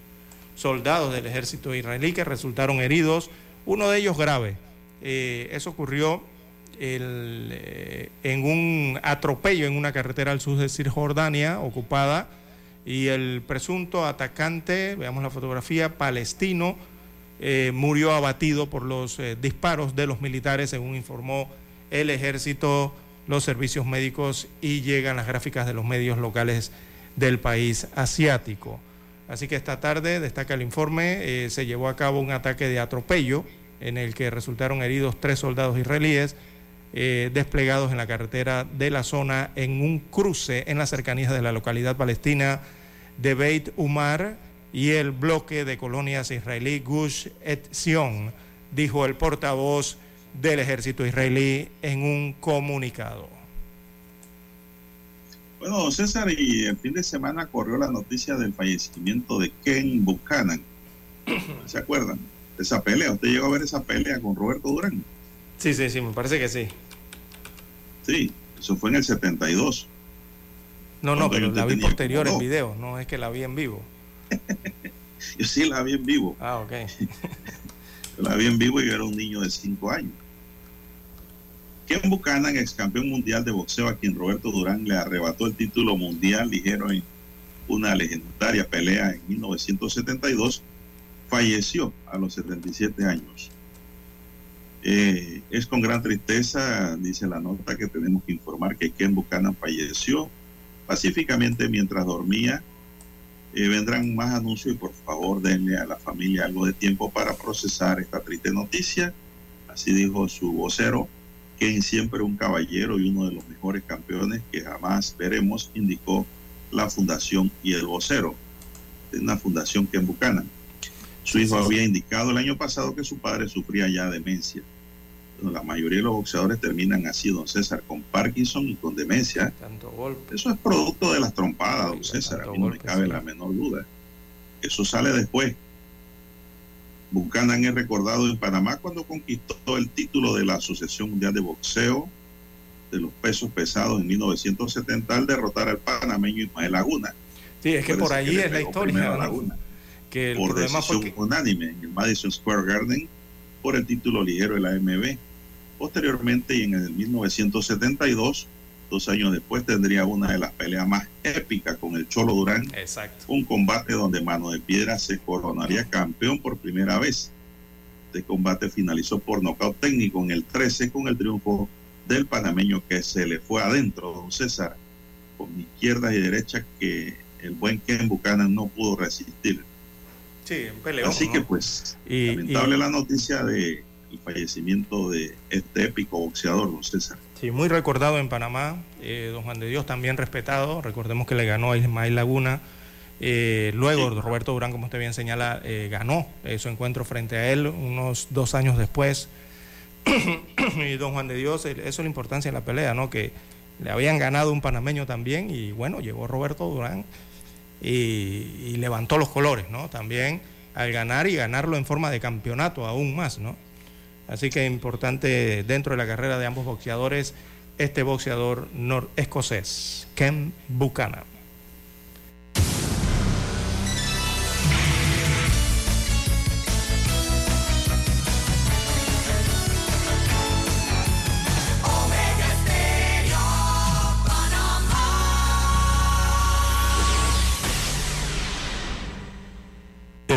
soldados del ejército israelí que resultaron heridos, uno de ellos grave. Eh, eso ocurrió eh, en un atropello en una carretera al sur de Cisjordania ocupada y el presunto atacante, veamos la fotografía, palestino, eh, murió abatido por los disparos de los militares, según informó el ejército, los servicios médicos y llegan las gráficas de los medios locales del país asiático. Así que esta tarde, destaca el informe, eh, se llevó a cabo un ataque de atropello en el que resultaron heridos tres soldados israelíes eh, desplegados en la carretera de la zona en un cruce en las cercanías de la localidad palestina de Beit Umar y el bloque de colonias israelí Gush Etzion, dijo el portavoz del ejército israelí en un comunicado. Bueno, César, y el fin de semana corrió la noticia del fallecimiento de Ken Buchanan. ¿Se acuerdan? Esa pelea. ¿Usted llegó a ver esa pelea con Roberto Durán? Sí, sí, sí, me parece que sí. Sí, eso fue en el 72. No, no, pero la vi posterior en video, no es que la vi en vivo. yo sí la vi en vivo. Ah, ok. la vi en vivo y yo era un niño de 5 años. Ken Buchanan, ex campeón mundial de boxeo, a quien Roberto Durán le arrebató el título mundial ligero en una legendaria pelea en 1972, falleció a los 77 años. Eh, es con gran tristeza, dice la nota, que tenemos que informar que Ken Buchanan falleció pacíficamente mientras dormía. Eh, vendrán más anuncios y por favor denle a la familia algo de tiempo para procesar esta triste noticia. Así dijo su vocero, Ken siempre un caballero y uno de los mejores campeones que jamás veremos, indicó la fundación y el vocero de una fundación Ken Buchanan. Su hijo había indicado el año pasado que su padre sufría ya demencia. la mayoría de los boxeadores terminan así, don César, con Parkinson y con demencia. Eso es producto de las trompadas, don César, a mí no me cabe la menor duda. Eso sale después. Buchanan es recordado en Panamá cuando conquistó el título de la Asociación Mundial de Boxeo de los pesos pesados en 1970 al derrotar al panameño Ismael Laguna. Sí, es que por ahí es la historia. Laguna, que el por decisión unánime en el Madison Square Garden por el título ligero de la AMB. Posteriormente, y en el 1972, Dos años después tendría una de las peleas más épicas con el Cholo Durán. Exacto. Un combate donde Mano de Piedra se coronaría campeón por primera vez. Este combate finalizó por nocaut técnico en el 13 con el triunfo del panameño que se le fue adentro, don César, con izquierda y derecha que el buen Ken Buchanan no pudo resistir. Sí, un peleón, Así ¿no? que pues, Y- lamentable y- la noticia de el fallecimiento de este épico boxeador, don César. Sí, muy recordado en Panamá. eh, don Juan de Dios también respetado. Recordemos que le ganó a Ismael Laguna. Eh, luego, Roberto Durán, como usted bien señala, eh, ganó su encuentro frente a él unos dos años después. y don Juan de Dios, eso es la importancia en la pelea, ¿no? Que le habían ganado un panameño también y bueno, llegó Roberto Durán y, y levantó los colores, ¿no? También al ganar y ganarlo en forma de campeonato aún más, ¿no? Así que importante dentro de la carrera de ambos boxeadores, este boxeador escocés, Ken Buchanan.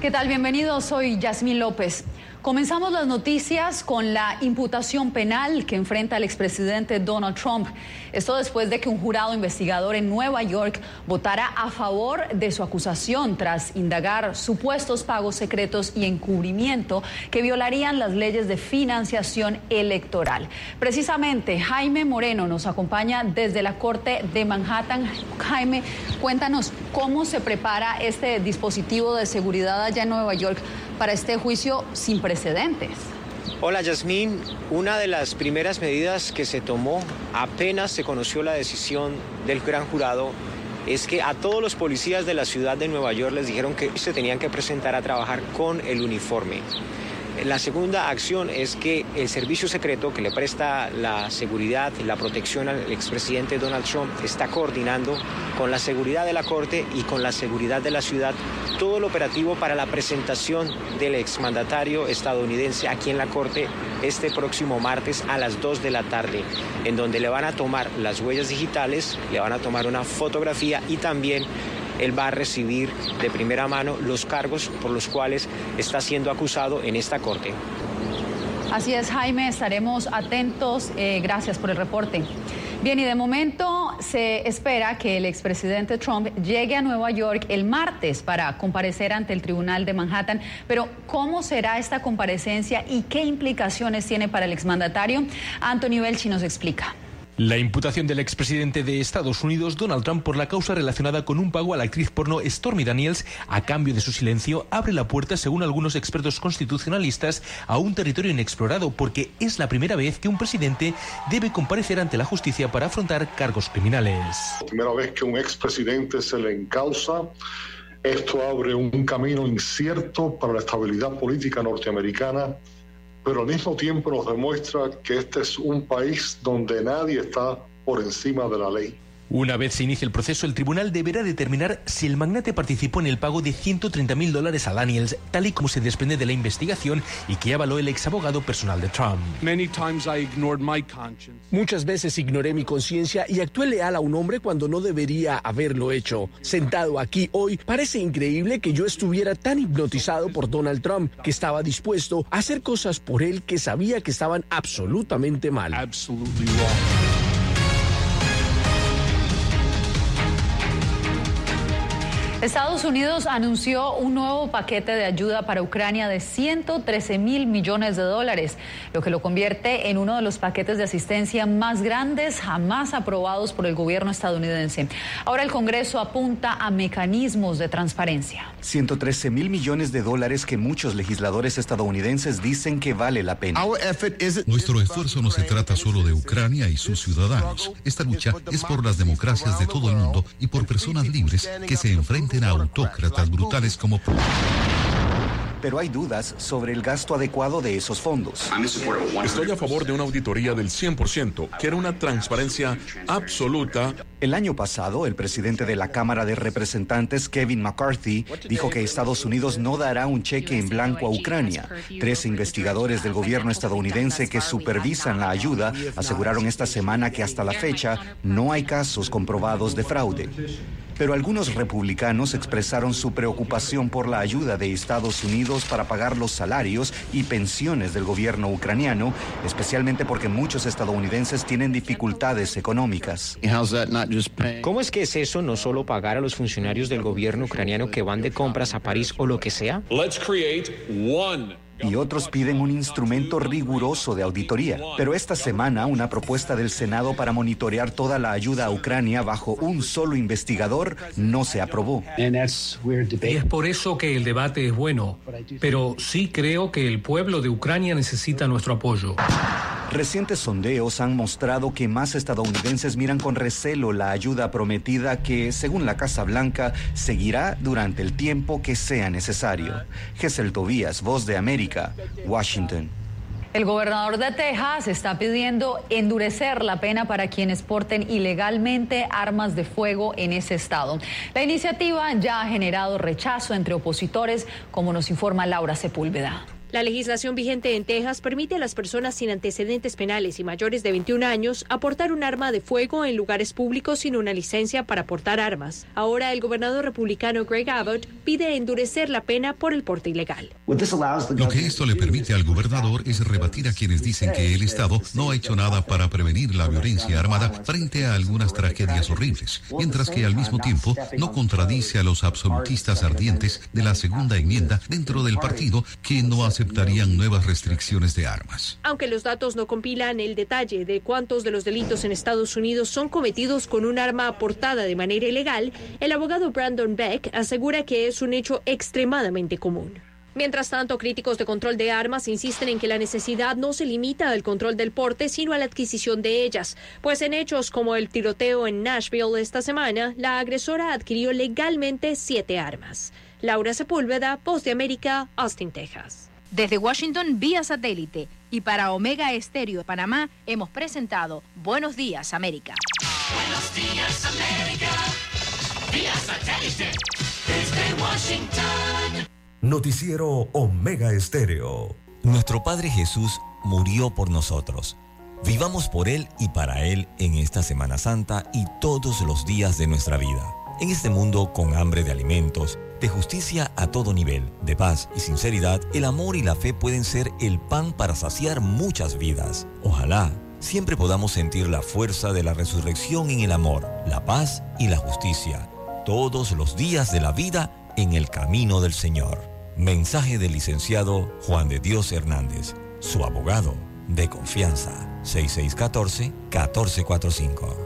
¿Qué tal? Bienvenidos, soy Yasmín López. Comenzamos las noticias con la imputación penal que enfrenta el expresidente Donald Trump. Esto después de que un jurado investigador en Nueva York votara a favor de su acusación tras indagar supuestos pagos secretos y encubrimiento que violarían las leyes de financiación electoral. Precisamente Jaime Moreno nos acompaña desde la Corte de Manhattan. Jaime, cuéntanos cómo se prepara este dispositivo de seguridad allá en Nueva York para este juicio sin precedentes. Hola Yasmín, una de las primeras medidas que se tomó apenas se conoció la decisión del gran jurado es que a todos los policías de la ciudad de Nueva York les dijeron que se tenían que presentar a trabajar con el uniforme. La segunda acción es que el servicio secreto que le presta la seguridad y la protección al expresidente Donald Trump está coordinando con la seguridad de la Corte y con la seguridad de la ciudad todo el operativo para la presentación del exmandatario estadounidense aquí en la Corte este próximo martes a las 2 de la tarde, en donde le van a tomar las huellas digitales, le van a tomar una fotografía y también él va a recibir de primera mano los cargos por los cuales está siendo acusado en esta corte. Así es, Jaime, estaremos atentos. Eh, gracias por el reporte. Bien, y de momento se espera que el expresidente Trump llegue a Nueva York el martes para comparecer ante el Tribunal de Manhattan. Pero, ¿cómo será esta comparecencia y qué implicaciones tiene para el exmandatario? Anthony Belchi nos explica. La imputación del expresidente de Estados Unidos, Donald Trump, por la causa relacionada con un pago a la actriz porno Stormy Daniels a cambio de su silencio abre la puerta, según algunos expertos constitucionalistas, a un territorio inexplorado porque es la primera vez que un presidente debe comparecer ante la justicia para afrontar cargos criminales. primera vez que un expresidente se le encausa. Esto abre un camino incierto para la estabilidad política norteamericana, pero al mismo tiempo nos demuestra que este es un país donde nadie está por encima de la ley. Una vez se inicie el proceso, el tribunal deberá determinar si el magnate participó en el pago de 130 mil dólares a Daniels, tal y como se desprende de la investigación y que avaló el ex abogado personal de Trump. Muchas veces ignoré mi conciencia y actué leal a un hombre cuando no debería haberlo hecho. Sentado aquí hoy, parece increíble que yo estuviera tan hipnotizado por Donald Trump que estaba dispuesto a hacer cosas por él que sabía que estaban absolutamente mal. Estados Unidos anunció un nuevo paquete de ayuda para Ucrania de 113 mil millones de dólares, lo que lo convierte en uno de los paquetes de asistencia más grandes jamás aprobados por el gobierno estadounidense. Ahora el Congreso apunta a mecanismos de transparencia. 113 mil millones de dólares que muchos legisladores estadounidenses dicen que vale la pena. Nuestro esfuerzo no se trata solo de Ucrania y sus ciudadanos. Esta lucha es por las democracias de todo el mundo y por personas libres que se enfrentan a autócratas brutales como... Pero hay dudas sobre el gasto adecuado de esos fondos. Estoy a favor de una auditoría del 100%. Quiero una transparencia absoluta. El año pasado, el presidente de la Cámara de Representantes, Kevin McCarthy, dijo que Estados Unidos no dará un cheque en blanco a Ucrania. Tres investigadores del gobierno estadounidense que supervisan la ayuda aseguraron esta semana que hasta la fecha no hay casos comprobados de fraude pero algunos republicanos expresaron su preocupación por la ayuda de Estados Unidos para pagar los salarios y pensiones del gobierno ucraniano, especialmente porque muchos estadounidenses tienen dificultades económicas. ¿Cómo es que es eso no solo pagar a los funcionarios del gobierno ucraniano que van de compras a París o lo que sea? Y otros piden un instrumento riguroso de auditoría. Pero esta semana una propuesta del Senado para monitorear toda la ayuda a Ucrania bajo un solo investigador no se aprobó. Y es por eso que el debate es bueno, pero sí creo que el pueblo de Ucrania necesita nuestro apoyo. Recientes sondeos han mostrado que más estadounidenses miran con recelo la ayuda prometida que, según la Casa Blanca, seguirá durante el tiempo que sea necesario. Gesel Tobías, Voz de América, Washington. El gobernador de Texas está pidiendo endurecer la pena para quienes porten ilegalmente armas de fuego en ese estado. La iniciativa ya ha generado rechazo entre opositores, como nos informa Laura Sepúlveda. La legislación vigente en Texas permite a las personas sin antecedentes penales y mayores de 21 años aportar un arma de fuego en lugares públicos sin una licencia para portar armas. Ahora el gobernador republicano Greg Abbott pide endurecer la pena por el porte ilegal. Lo que esto le permite al gobernador es rebatir a quienes dicen que el Estado no ha hecho nada para prevenir la violencia armada frente a algunas tragedias horribles, mientras que al mismo tiempo no contradice a los absolutistas ardientes de la segunda enmienda dentro del partido que no ha aceptarían nuevas restricciones de armas. Aunque los datos no compilan el detalle de cuántos de los delitos en Estados Unidos son cometidos con un arma aportada de manera ilegal, el abogado Brandon Beck asegura que es un hecho extremadamente común. Mientras tanto, críticos de control de armas insisten en que la necesidad no se limita al control del porte, sino a la adquisición de ellas, pues en hechos como el tiroteo en Nashville esta semana, la agresora adquirió legalmente siete armas. Laura Sepúlveda, Post de América, Austin, Texas. Desde Washington vía satélite y para Omega Estéreo de Panamá hemos presentado Buenos Días América. Buenos Días América vía satélite desde Washington. Noticiero Omega Estéreo. Nuestro Padre Jesús murió por nosotros. Vivamos por Él y para Él en esta Semana Santa y todos los días de nuestra vida. En este mundo con hambre de alimentos, de justicia a todo nivel, de paz y sinceridad, el amor y la fe pueden ser el pan para saciar muchas vidas. Ojalá siempre podamos sentir la fuerza de la resurrección en el amor, la paz y la justicia, todos los días de la vida en el camino del Señor. Mensaje del licenciado Juan de Dios Hernández, su abogado de confianza, 6614-1445.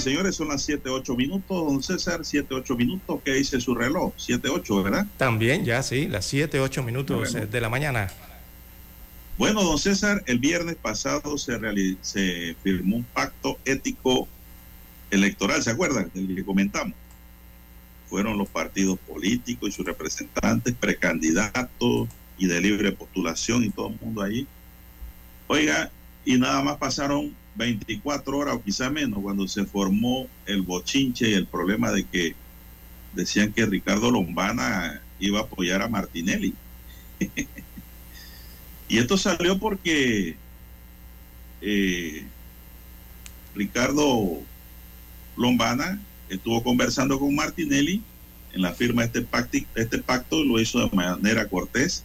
Señoras y señores, son las 7, 8 minutos. Don César, 7, 8 minutos. ¿Qué dice su reloj? 7, 8, ¿verdad? También, ya sí, las 7, 8 minutos Bueno. de la mañana. Bueno, don César, el viernes pasado se, se firmó un pacto ético electoral, ¿se acuerdan? Del que comentamos. Fueron los partidos políticos y sus representantes, precandidatos y de libre postulación y todo el mundo ahí. Oiga, y nada más pasaron 24 horas o quizá menos cuando se formó el bochinche y el problema de que decían que Ricardo Lombana iba a apoyar a Martinelli. y esto salió porque eh, Ricardo Lombana estuvo conversando con Martinelli en la firma de este pacto, este pacto lo hizo de manera cortés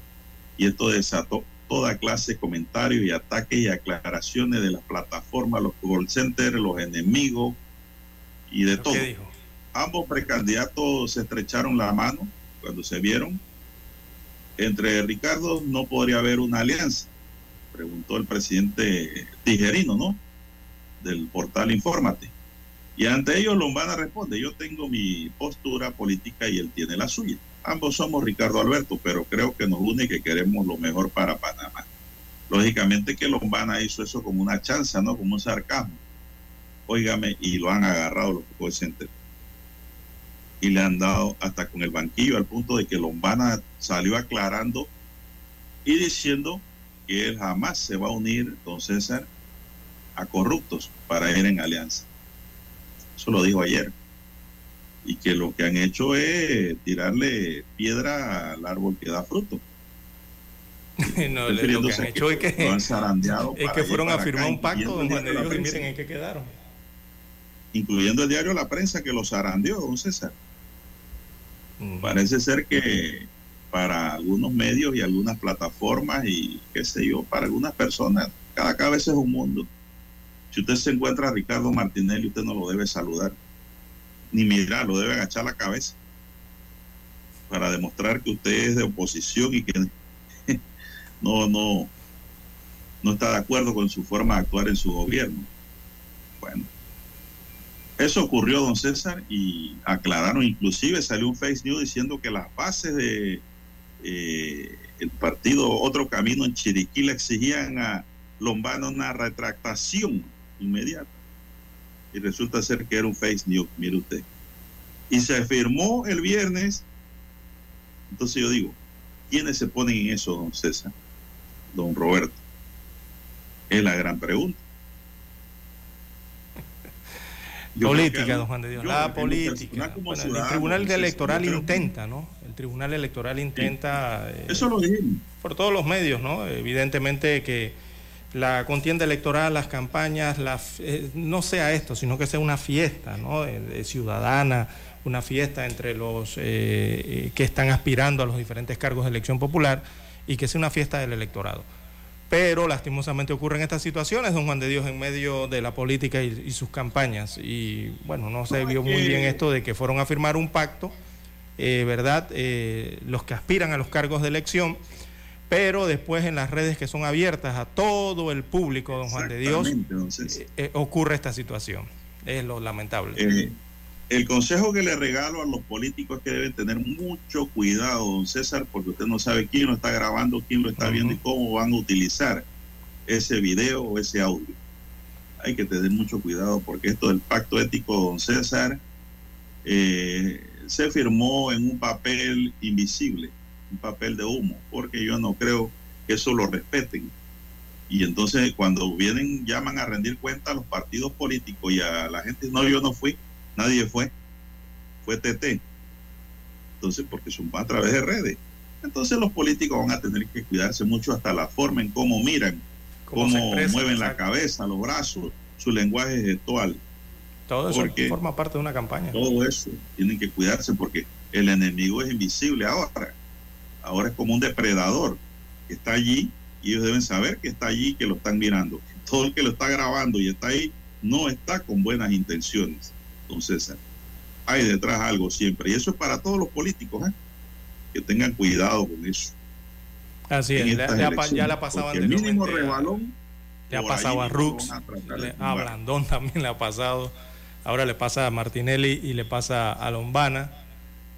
y esto desató toda clase de comentarios y ataques y aclaraciones de las plataformas, los call centers, los enemigos y de todo. Ambos precandidatos se estrecharon la mano cuando se vieron. Entre Ricardo no podría haber una alianza, preguntó el presidente Tijerino, ¿no? Del portal Infórmate. Y ante ellos Lombana responde, yo tengo mi postura política y él tiene la suya. Ambos somos Ricardo Alberto, pero creo que nos une que queremos lo mejor para Panamá. Lógicamente que Lombana hizo eso como una chanza, ¿no? Como un sarcasmo. Óigame, y lo han agarrado los call Y le han dado hasta con el banquillo al punto de que Lombana salió aclarando y diciendo que él jamás se va a unir, don César, a corruptos para ir en alianza. Eso lo dijo ayer. Y que lo que han hecho es tirarle piedra al árbol que da fruto. no, lo que han hecho es que, es que fueron a firmar un pacto donde y miren en qué quedaron. Incluyendo el diario La Prensa que los zarandeó, don César. Parece ser que para algunos medios y algunas plataformas y qué sé yo, para algunas personas, cada cabeza es un mundo. Si usted se encuentra a Ricardo Martinelli, usted no lo debe saludar, ni mirar, lo debe agachar la cabeza para demostrar que usted es de oposición y que no, no, no está de acuerdo con su forma de actuar en su gobierno. Bueno, eso ocurrió, don César, y aclararon, inclusive salió un face news diciendo que las bases de eh, el partido Otro Camino en Chiriquí le exigían a Lombana una retractación inmediata. Y resulta ser que era un face news, mire usted. Y se firmó el viernes. Entonces yo digo, ¿quiénes se ponen en eso, don César? Don Roberto. Es la gran pregunta. política, don Juan de Dios. La política. el Tribunal Electoral intenta, ¿no? El Tribunal Electoral intenta. Eh, eso lo dijimos. Por todos los medios, ¿no? Evidentemente que la contienda electoral, las campañas, eh, no sea esto, sino que sea una fiesta ¿no? ciudadana, una fiesta entre los eh, eh, que están aspirando a los diferentes cargos de elección popular y que sea una fiesta del electorado. Pero lastimosamente ocurren estas situaciones, don Juan de Dios, en medio de la política y, sus campañas. Y bueno, no se vio muy bien esto de que fueron a firmar un pacto, ¿verdad? los que aspiran a los cargos de elección pero después en las redes que son abiertas a todo el público, don Juan de Dios, eh, eh, ocurre esta situación. Es lo lamentable. Eh, el consejo que le regalo a los políticos es que deben tener mucho cuidado, don César, porque usted no sabe quién lo está grabando, quién lo está viendo y cómo van a utilizar ese video o ese audio. Hay que tener mucho cuidado porque esto del pacto ético, don César, se firmó en un papel invisible un papel de humo, porque yo no creo que eso lo respeten. Y entonces cuando vienen, llaman a rendir cuenta a los partidos políticos y a la gente, no, yo no fui, nadie fue, fue TT. Entonces, porque son a través de redes. Entonces los políticos van a tener que cuidarse mucho hasta la forma en cómo miran, cómo, mueven la cabeza, los brazos, su lenguaje gestual. Todo eso forma parte de una campaña. Todo eso tienen que cuidarse porque el enemigo es invisible ahora ahora es como un depredador que está allí y ellos deben saber que está allí, que lo están mirando. Todo el que lo está grabando y está ahí no está con buenas intenciones. Entonces, hay detrás algo siempre. Y eso es para todos los políticos, ¿eh? que tengan cuidado con eso. Así es, ya, la pasaban el mínimo rebalón. Le ha pasado a Rux, a, Blandón también le ha pasado. Ahora le pasa a Martinelli y le pasa a Lombana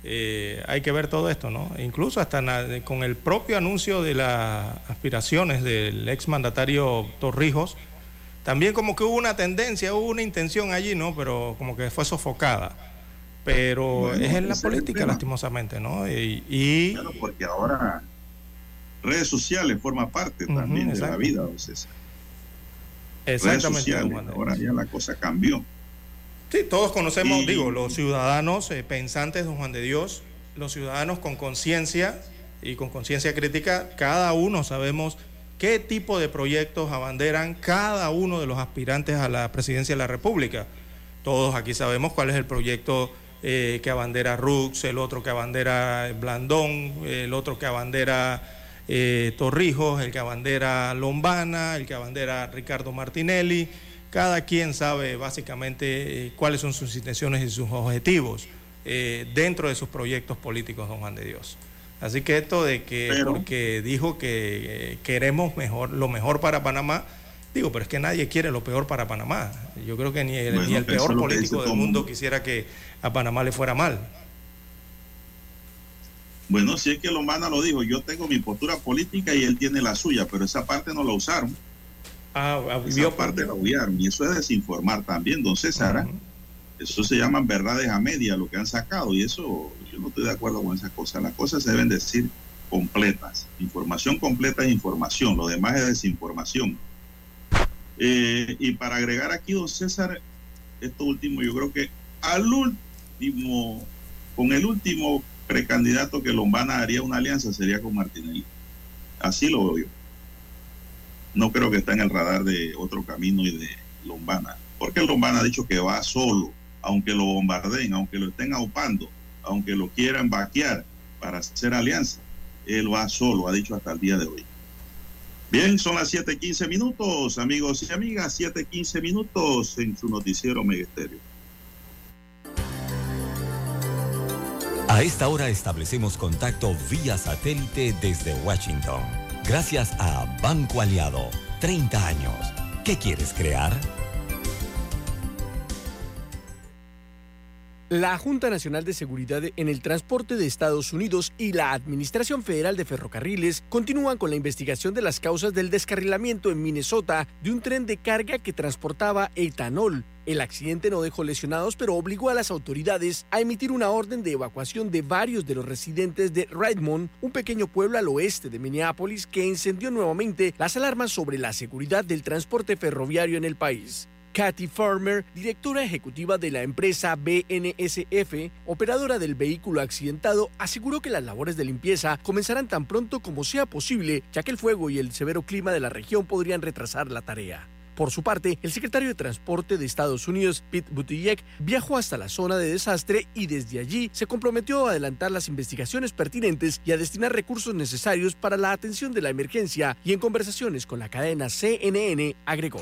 eh, hay que ver todo esto, ¿no? Incluso hasta con el propio anuncio de las aspiraciones del exmandatario Torrijos, también como que hubo una tendencia, hubo una intención allí, ¿no? Pero como que fue sofocada. Pero es en la política, lastimosamente, ¿no? Y, porque ahora redes sociales forma parte también de la vida, entonces. Exactamente. ahora ya la cosa cambió. Sí, todos conocemos, digo, los ciudadanos eh, pensantes, don Juan de Dios, los ciudadanos con conciencia y con conciencia crítica, cada uno sabemos qué tipo de proyectos abanderan cada uno de los aspirantes a la presidencia de la República. Todos aquí sabemos cuál es el proyecto eh, que abandera Rux, el otro que abandera Blandón, el otro que abandera eh, Torrijos, el que abandera Lombana, el que abandera Ricardo Martinelli. Cada quien sabe básicamente eh, cuáles son sus intenciones y sus objetivos dentro de sus proyectos políticos, don Juan de Dios. Así que esto de que porque dijo que queremos mejor, lo mejor para Panamá, digo, pero es que nadie quiere lo peor para Panamá. Yo creo que ni el, ni el peor político del mundo quisiera que a Panamá le fuera mal. Bueno, si es que Lombana lo dijo, yo tengo mi postura política y él tiene la suya, pero esa parte no la usaron. Ah, ah esa parte la usaron y eso es desinformar también, don César. Eso se llaman verdades a media, lo que han sacado, y eso yo no estoy de acuerdo con esas cosas. Las cosas se deben decir completas. Información completa es información, lo demás es desinformación. Eh, y para agregar aquí, don César, esto último, yo creo que al último, con el último precandidato que Lombana haría una alianza sería con Martinelli. Así lo veo yo. No creo que está en el radar de otro camino y de Lombana. Porque Lombana ha dicho que va solo aunque lo bombardeen, aunque lo estén aupando, aunque lo quieran vaquear para hacer alianza, él va solo, ha dicho hasta el día de hoy. Bien, son las 7:15 minutos, amigos y amigas, 7:15 minutos en su noticiero Megesterio. A esta hora establecemos contacto vía satélite desde Washington. Gracias a Banco Aliado, 30 años. ¿Qué quieres crear? La Junta Nacional de Seguridad en el Transporte de Estados Unidos y la Administración Federal de Ferrocarriles continúan con la investigación de las causas del descarrilamiento en Minnesota de un tren de carga que transportaba etanol. El accidente no dejó lesionados, pero obligó a las autoridades a emitir una orden de evacuación de varios de los residentes de Redmond, un pequeño pueblo al oeste de Minneapolis que encendió nuevamente las alarmas sobre la seguridad del transporte ferroviario en el país. Kathy Farmer, directora ejecutiva de la empresa BNSF, operadora del vehículo accidentado, aseguró que las labores de limpieza comenzarán tan pronto como sea posible, ya que el fuego y el severo clima de la región podrían retrasar la tarea. Por su parte, el secretario de Transporte de Estados Unidos, Pete Buttigieg, viajó hasta la zona de desastre y desde allí se comprometió a adelantar las investigaciones pertinentes y a destinar recursos necesarios para la atención de la emergencia y en conversaciones con la cadena CNN agregó.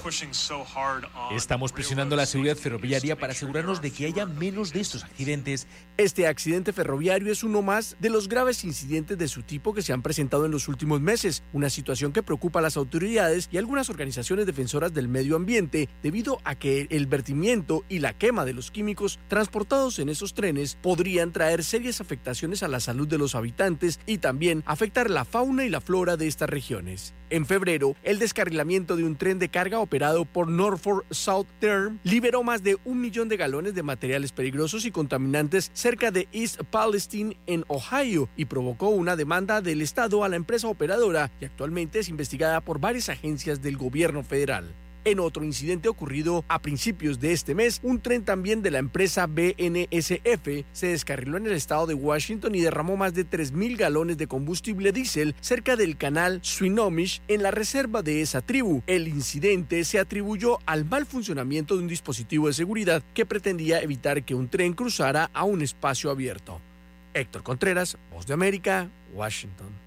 Estamos presionando la seguridad ferroviaria para asegurarnos de que haya menos de estos accidentes. Este accidente ferroviario es uno más de los graves incidentes de su tipo que se han presentado en los últimos meses, una situación que preocupa a las autoridades y algunas organizaciones defensoras del medio ambiente debido a que el vertimiento y la quema de los químicos transportados en esos trenes podrían traer serias afectaciones a la salud de los habitantes y también afectar la fauna y la flora de estas regiones. En febrero, el descarrilamiento de un tren de carga operado por Norfolk Southern liberó más de un millón de galones de materiales peligrosos y contaminantes cerca de East Palestine en Ohio y provocó una demanda del Estado a la empresa operadora y actualmente es investigada por varias agencias del gobierno federal. En otro incidente ocurrido a principios de este mes, un tren también de la empresa BNSF se descarriló en el estado de Washington y derramó más de 3.000 galones de combustible diésel cerca del canal Swinomish en la reserva de esa tribu. El incidente se atribuyó al mal funcionamiento de un dispositivo de seguridad que pretendía evitar que un tren cruzara a un espacio abierto. Héctor Contreras, Voz de América, Washington.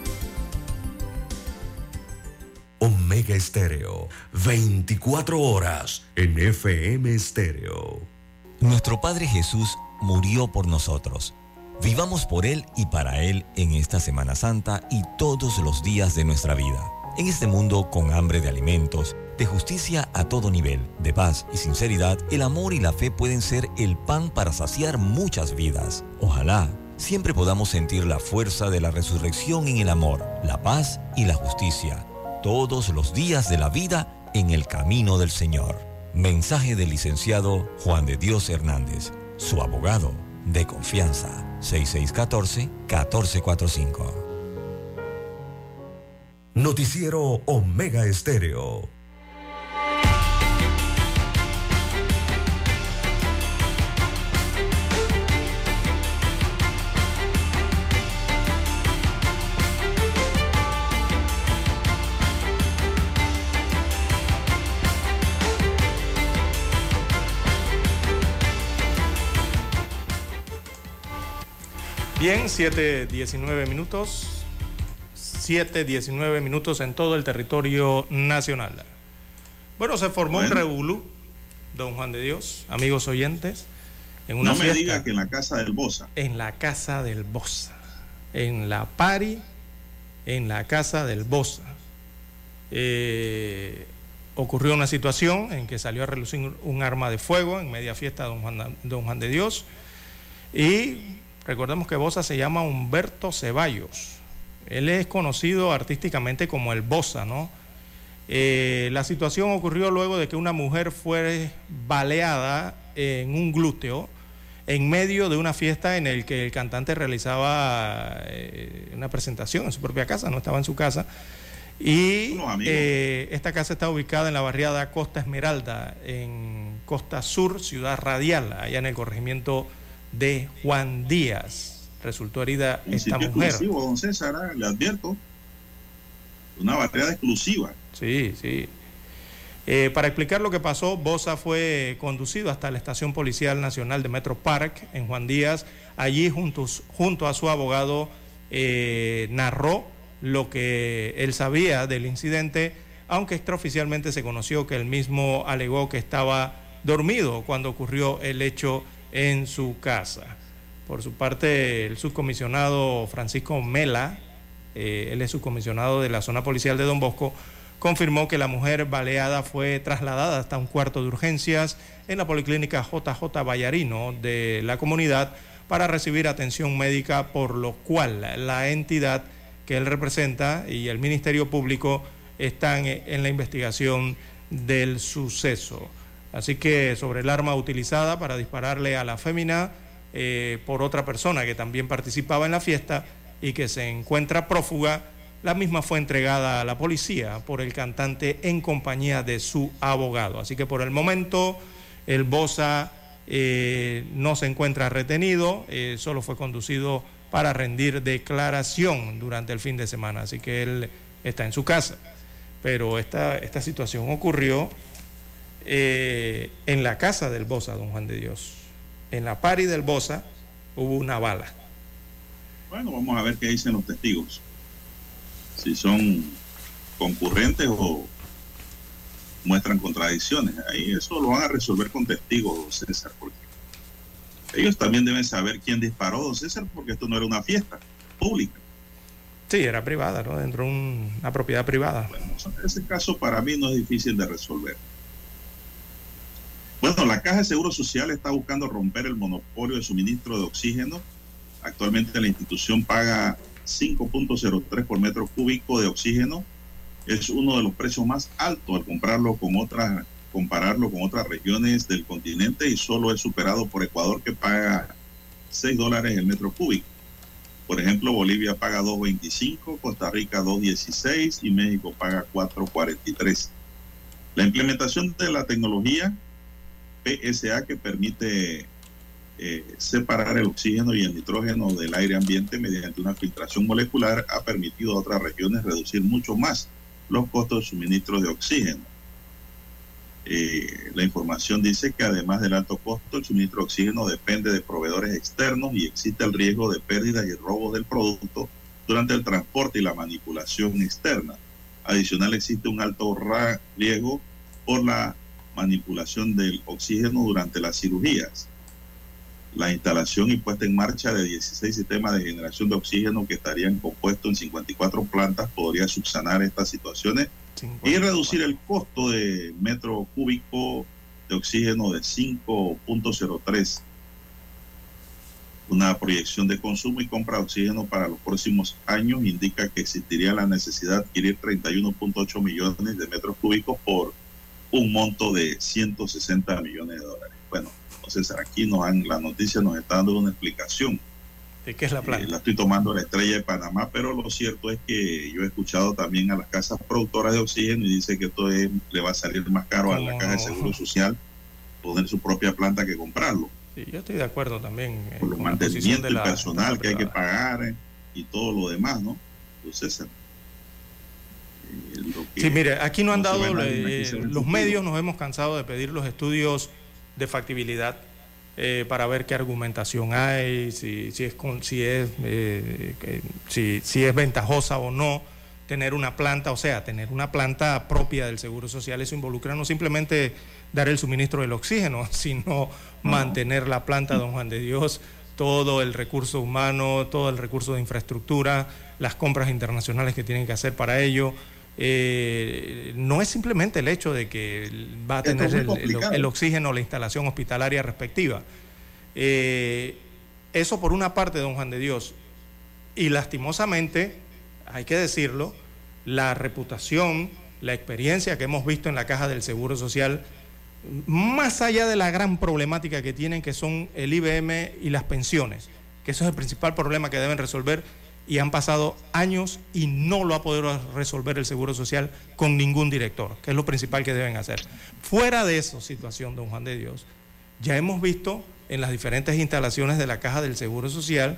Omega Estéreo, 24 horas en FM Estéreo. Nuestro Padre Jesús murió por nosotros. Vivamos por Él y para Él en esta Semana Santa y todos los días de nuestra vida. En este mundo con hambre de alimentos, de justicia a todo nivel, de paz y sinceridad, el amor y la fe pueden ser el pan para saciar muchas vidas. Ojalá siempre podamos sentir la fuerza de la resurrección en el amor, la paz y la justicia, todos los días de la vida en el camino del Señor. Mensaje del licenciado Juan de Dios Hernández, su abogado de confianza, 6614-1445. Noticiero Omega Estéreo. Bien, 7.19 minutos. 7.19 minutos en todo el territorio nacional. Bueno, se formó un revolú, don Juan de Dios, amigos oyentes. En una no me diga que en la casa del Bosa. En la casa del Bosa. En la Pari, en la casa del Bosa. Eh, ocurrió una situación en que salió a relucir un arma de fuego en media fiesta don Juan, don Juan de Dios. Y Recordemos que Bosa se llama Humberto Ceballos. Él es conocido artísticamente como el Bosa, ¿no? Eh, la situación ocurrió luego de que una mujer fue baleada en un glúteo en medio de una fiesta en el que el cantante realizaba eh, una presentación en su propia casa, no estaba en su casa. Y eh, esta casa está ubicada en la barriada Costa Esmeralda, en Costa Sur, Ciudad Radial, allá en el corregimiento de Juan Díaz. Resultó herida esta mujer. exclusivo, don César, ¿eh? le advierto. Una barrera exclusiva. Sí, sí. Eh, para explicar lo que pasó, Bosa fue conducido hasta la Estación Policial Nacional de Metro Park en Juan Díaz. Allí, juntos, junto a su abogado, eh, narró lo que él sabía del incidente, aunque extraoficialmente se conoció que él mismo alegó que estaba dormido cuando ocurrió el hecho en su casa. Por su parte, el subcomisionado Francisco Mela, eh, él es subcomisionado de la zona policial de Don Bosco, confirmó que la mujer baleada fue trasladada hasta un cuarto de urgencias en la policlínica JJ Vallarino de la comunidad para recibir atención médica, por lo cual la entidad que él representa y el Ministerio Público están en la investigación del suceso. Así que sobre el arma utilizada para dispararle a la fémina eh, por otra persona que también participaba en la fiesta y que se encuentra prófuga, la misma fue entregada a la policía por el cantante en compañía de su abogado. Así que por el momento el Bosa eh, no se encuentra retenido, eh, solo fue conducido para rendir declaración durante el fin de semana. Así que él está en su casa. Pero esta, esta situación ocurrió eh, en la casa del Bosa, don Juan de Dios. En la pari del Bosa hubo una bala. Bueno, vamos a ver qué dicen los testigos. Si son concurrentes o muestran contradicciones. Ahí eso lo van a resolver con testigos, César, porque ellos también deben saber quién disparó, don César, porque esto no era una fiesta pública. Sí, era privada, ¿no? Dentro de una propiedad privada. Bueno, ese caso para mí no es difícil de resolver. Bueno, la Caja de Seguro Social está buscando romper el monopolio de suministro de oxígeno. Actualmente la institución paga 5.03 por metro cúbico de oxígeno. Es uno de los precios más altos al comprarlo con otras, compararlo con otras regiones del continente y solo es superado por Ecuador que paga 6 dólares el metro cúbico. Por ejemplo, Bolivia paga 2.25, Costa Rica 2.16 y México paga 4.43. La implementación de la tecnología PSA que permite eh, separar el oxígeno y el nitrógeno del aire ambiente mediante una filtración molecular ha permitido a otras regiones reducir mucho más los costos de suministro de oxígeno. Eh, la información dice que además del alto costo, el suministro de oxígeno depende de proveedores externos y existe el riesgo de pérdidas y robos del producto durante el transporte y la manipulación externa. Adicional, existe un alto riesgo por la manipulación del oxígeno durante las cirugías. La instalación y puesta en marcha de 16 sistemas de generación de oxígeno que estarían compuestos en 54 plantas podría subsanar estas situaciones y reducir el costo de metro cúbico de oxígeno de 5.03 Una proyección de consumo y compra de oxígeno para los próximos años indica que existiría la necesidad de adquirir 31.8 millones de metros cúbicos por un monto de 160 millones de dólares. Bueno, entonces aquí nos han, la noticia nos está dando una explicación. ¿De qué es la planta? la estoy tomando la estrella de Panamá, pero lo cierto es que yo he escuchado también a las casas productoras de oxígeno y dice que esto le va a salir más caro a la caja de seguro social poner su propia planta que comprarlo. Sí, yo estoy de acuerdo también. Eh, por los mantenimientos y personal que hay que pagar eh, y todo lo demás, ¿no? Entonces, eh, sí, mire, aquí no han dado, los medios nos hemos cansado de pedir los estudios de factibilidad para ver qué argumentación hay, si, si es, si, es si, si es ventajosa o no tener una planta, o sea, tener una planta propia del Seguro Social, eso involucra no simplemente dar el suministro del oxígeno, sino mantener la planta Don Juan de Dios, todo el recurso humano, todo el recurso de infraestructura, las compras internacionales que tienen que hacer para ello. Eh, no es simplemente el hecho de que va a tener el, oxígeno, la instalación hospitalaria respectiva. Eh, eso por una parte, don Juan de Dios. Y lastimosamente, hay que decirlo, la reputación, la experiencia que hemos visto en la caja del Seguro Social más allá de la gran problemática que tienen, que son el IBM y las pensiones, que eso es el principal problema que deben resolver y han pasado años y no lo ha podido resolver el Seguro Social con ningún director, que es lo principal que deben hacer. Fuera de esa situación, don Juan de Dios, ya hemos visto en las diferentes instalaciones de la Caja del Seguro Social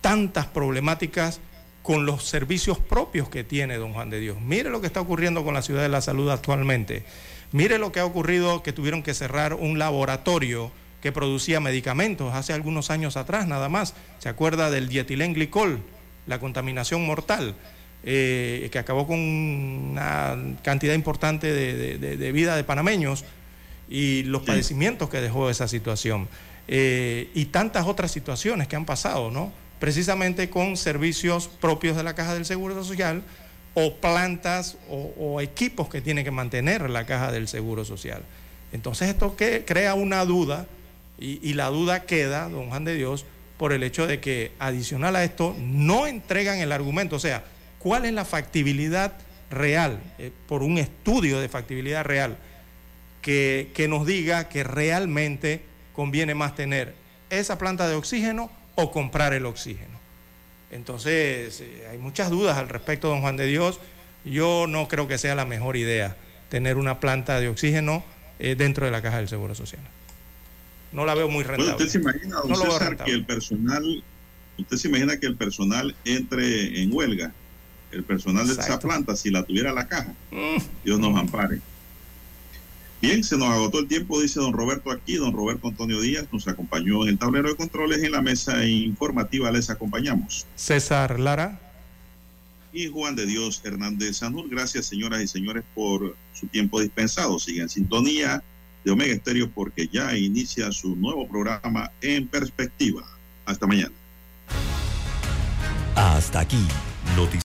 tantas problemáticas con los servicios propios que tiene don Juan de Dios. Mire lo que está ocurriendo con la ciudad de la salud actualmente. Mire lo que ha ocurrido, que tuvieron que cerrar un laboratorio que producía medicamentos hace algunos años atrás nada más. ¿Se acuerda del dietilenglicol, la contaminación mortal, eh, que acabó con una cantidad importante de, vida de panameños y los padecimientos que dejó esa situación? Eh, y tantas otras situaciones que han pasado, ¿no? Precisamente con servicios propios de la Caja del Seguro Social o plantas o, equipos que tiene que mantener la caja del Seguro Social. Entonces esto que crea una duda y, la duda queda, don Juan de Dios, por el hecho de que adicional a esto no entregan el argumento, o sea, cuál es la factibilidad real, eh, por un estudio de factibilidad real, que, que nos diga que realmente conviene más tener esa planta de oxígeno o comprar el oxígeno. Entonces, eh, hay muchas dudas al respecto, don Juan de Dios. Yo no creo que sea la mejor idea tener una planta de oxígeno eh, dentro de la caja del Seguro Social. No la veo muy rentable. ¿Usted se imagina, don César, que el personal, usted se imagina que el personal entre en huelga? El personal de esa planta, si la tuviera la caja, mm. Dios nos ampare. Bien, se nos agotó el tiempo, dice don Roberto aquí. Don Roberto Antonio Díaz nos acompañó en el tablero de controles. En la mesa informativa les acompañamos. César Lara. Y Juan de Dios Hernández Sanur. Gracias, señoras y señores, por su tiempo dispensado. Sigue en sintonía de Omega Estéreo porque ya inicia su nuevo programa en perspectiva. Hasta mañana. Hasta aquí. Noticias.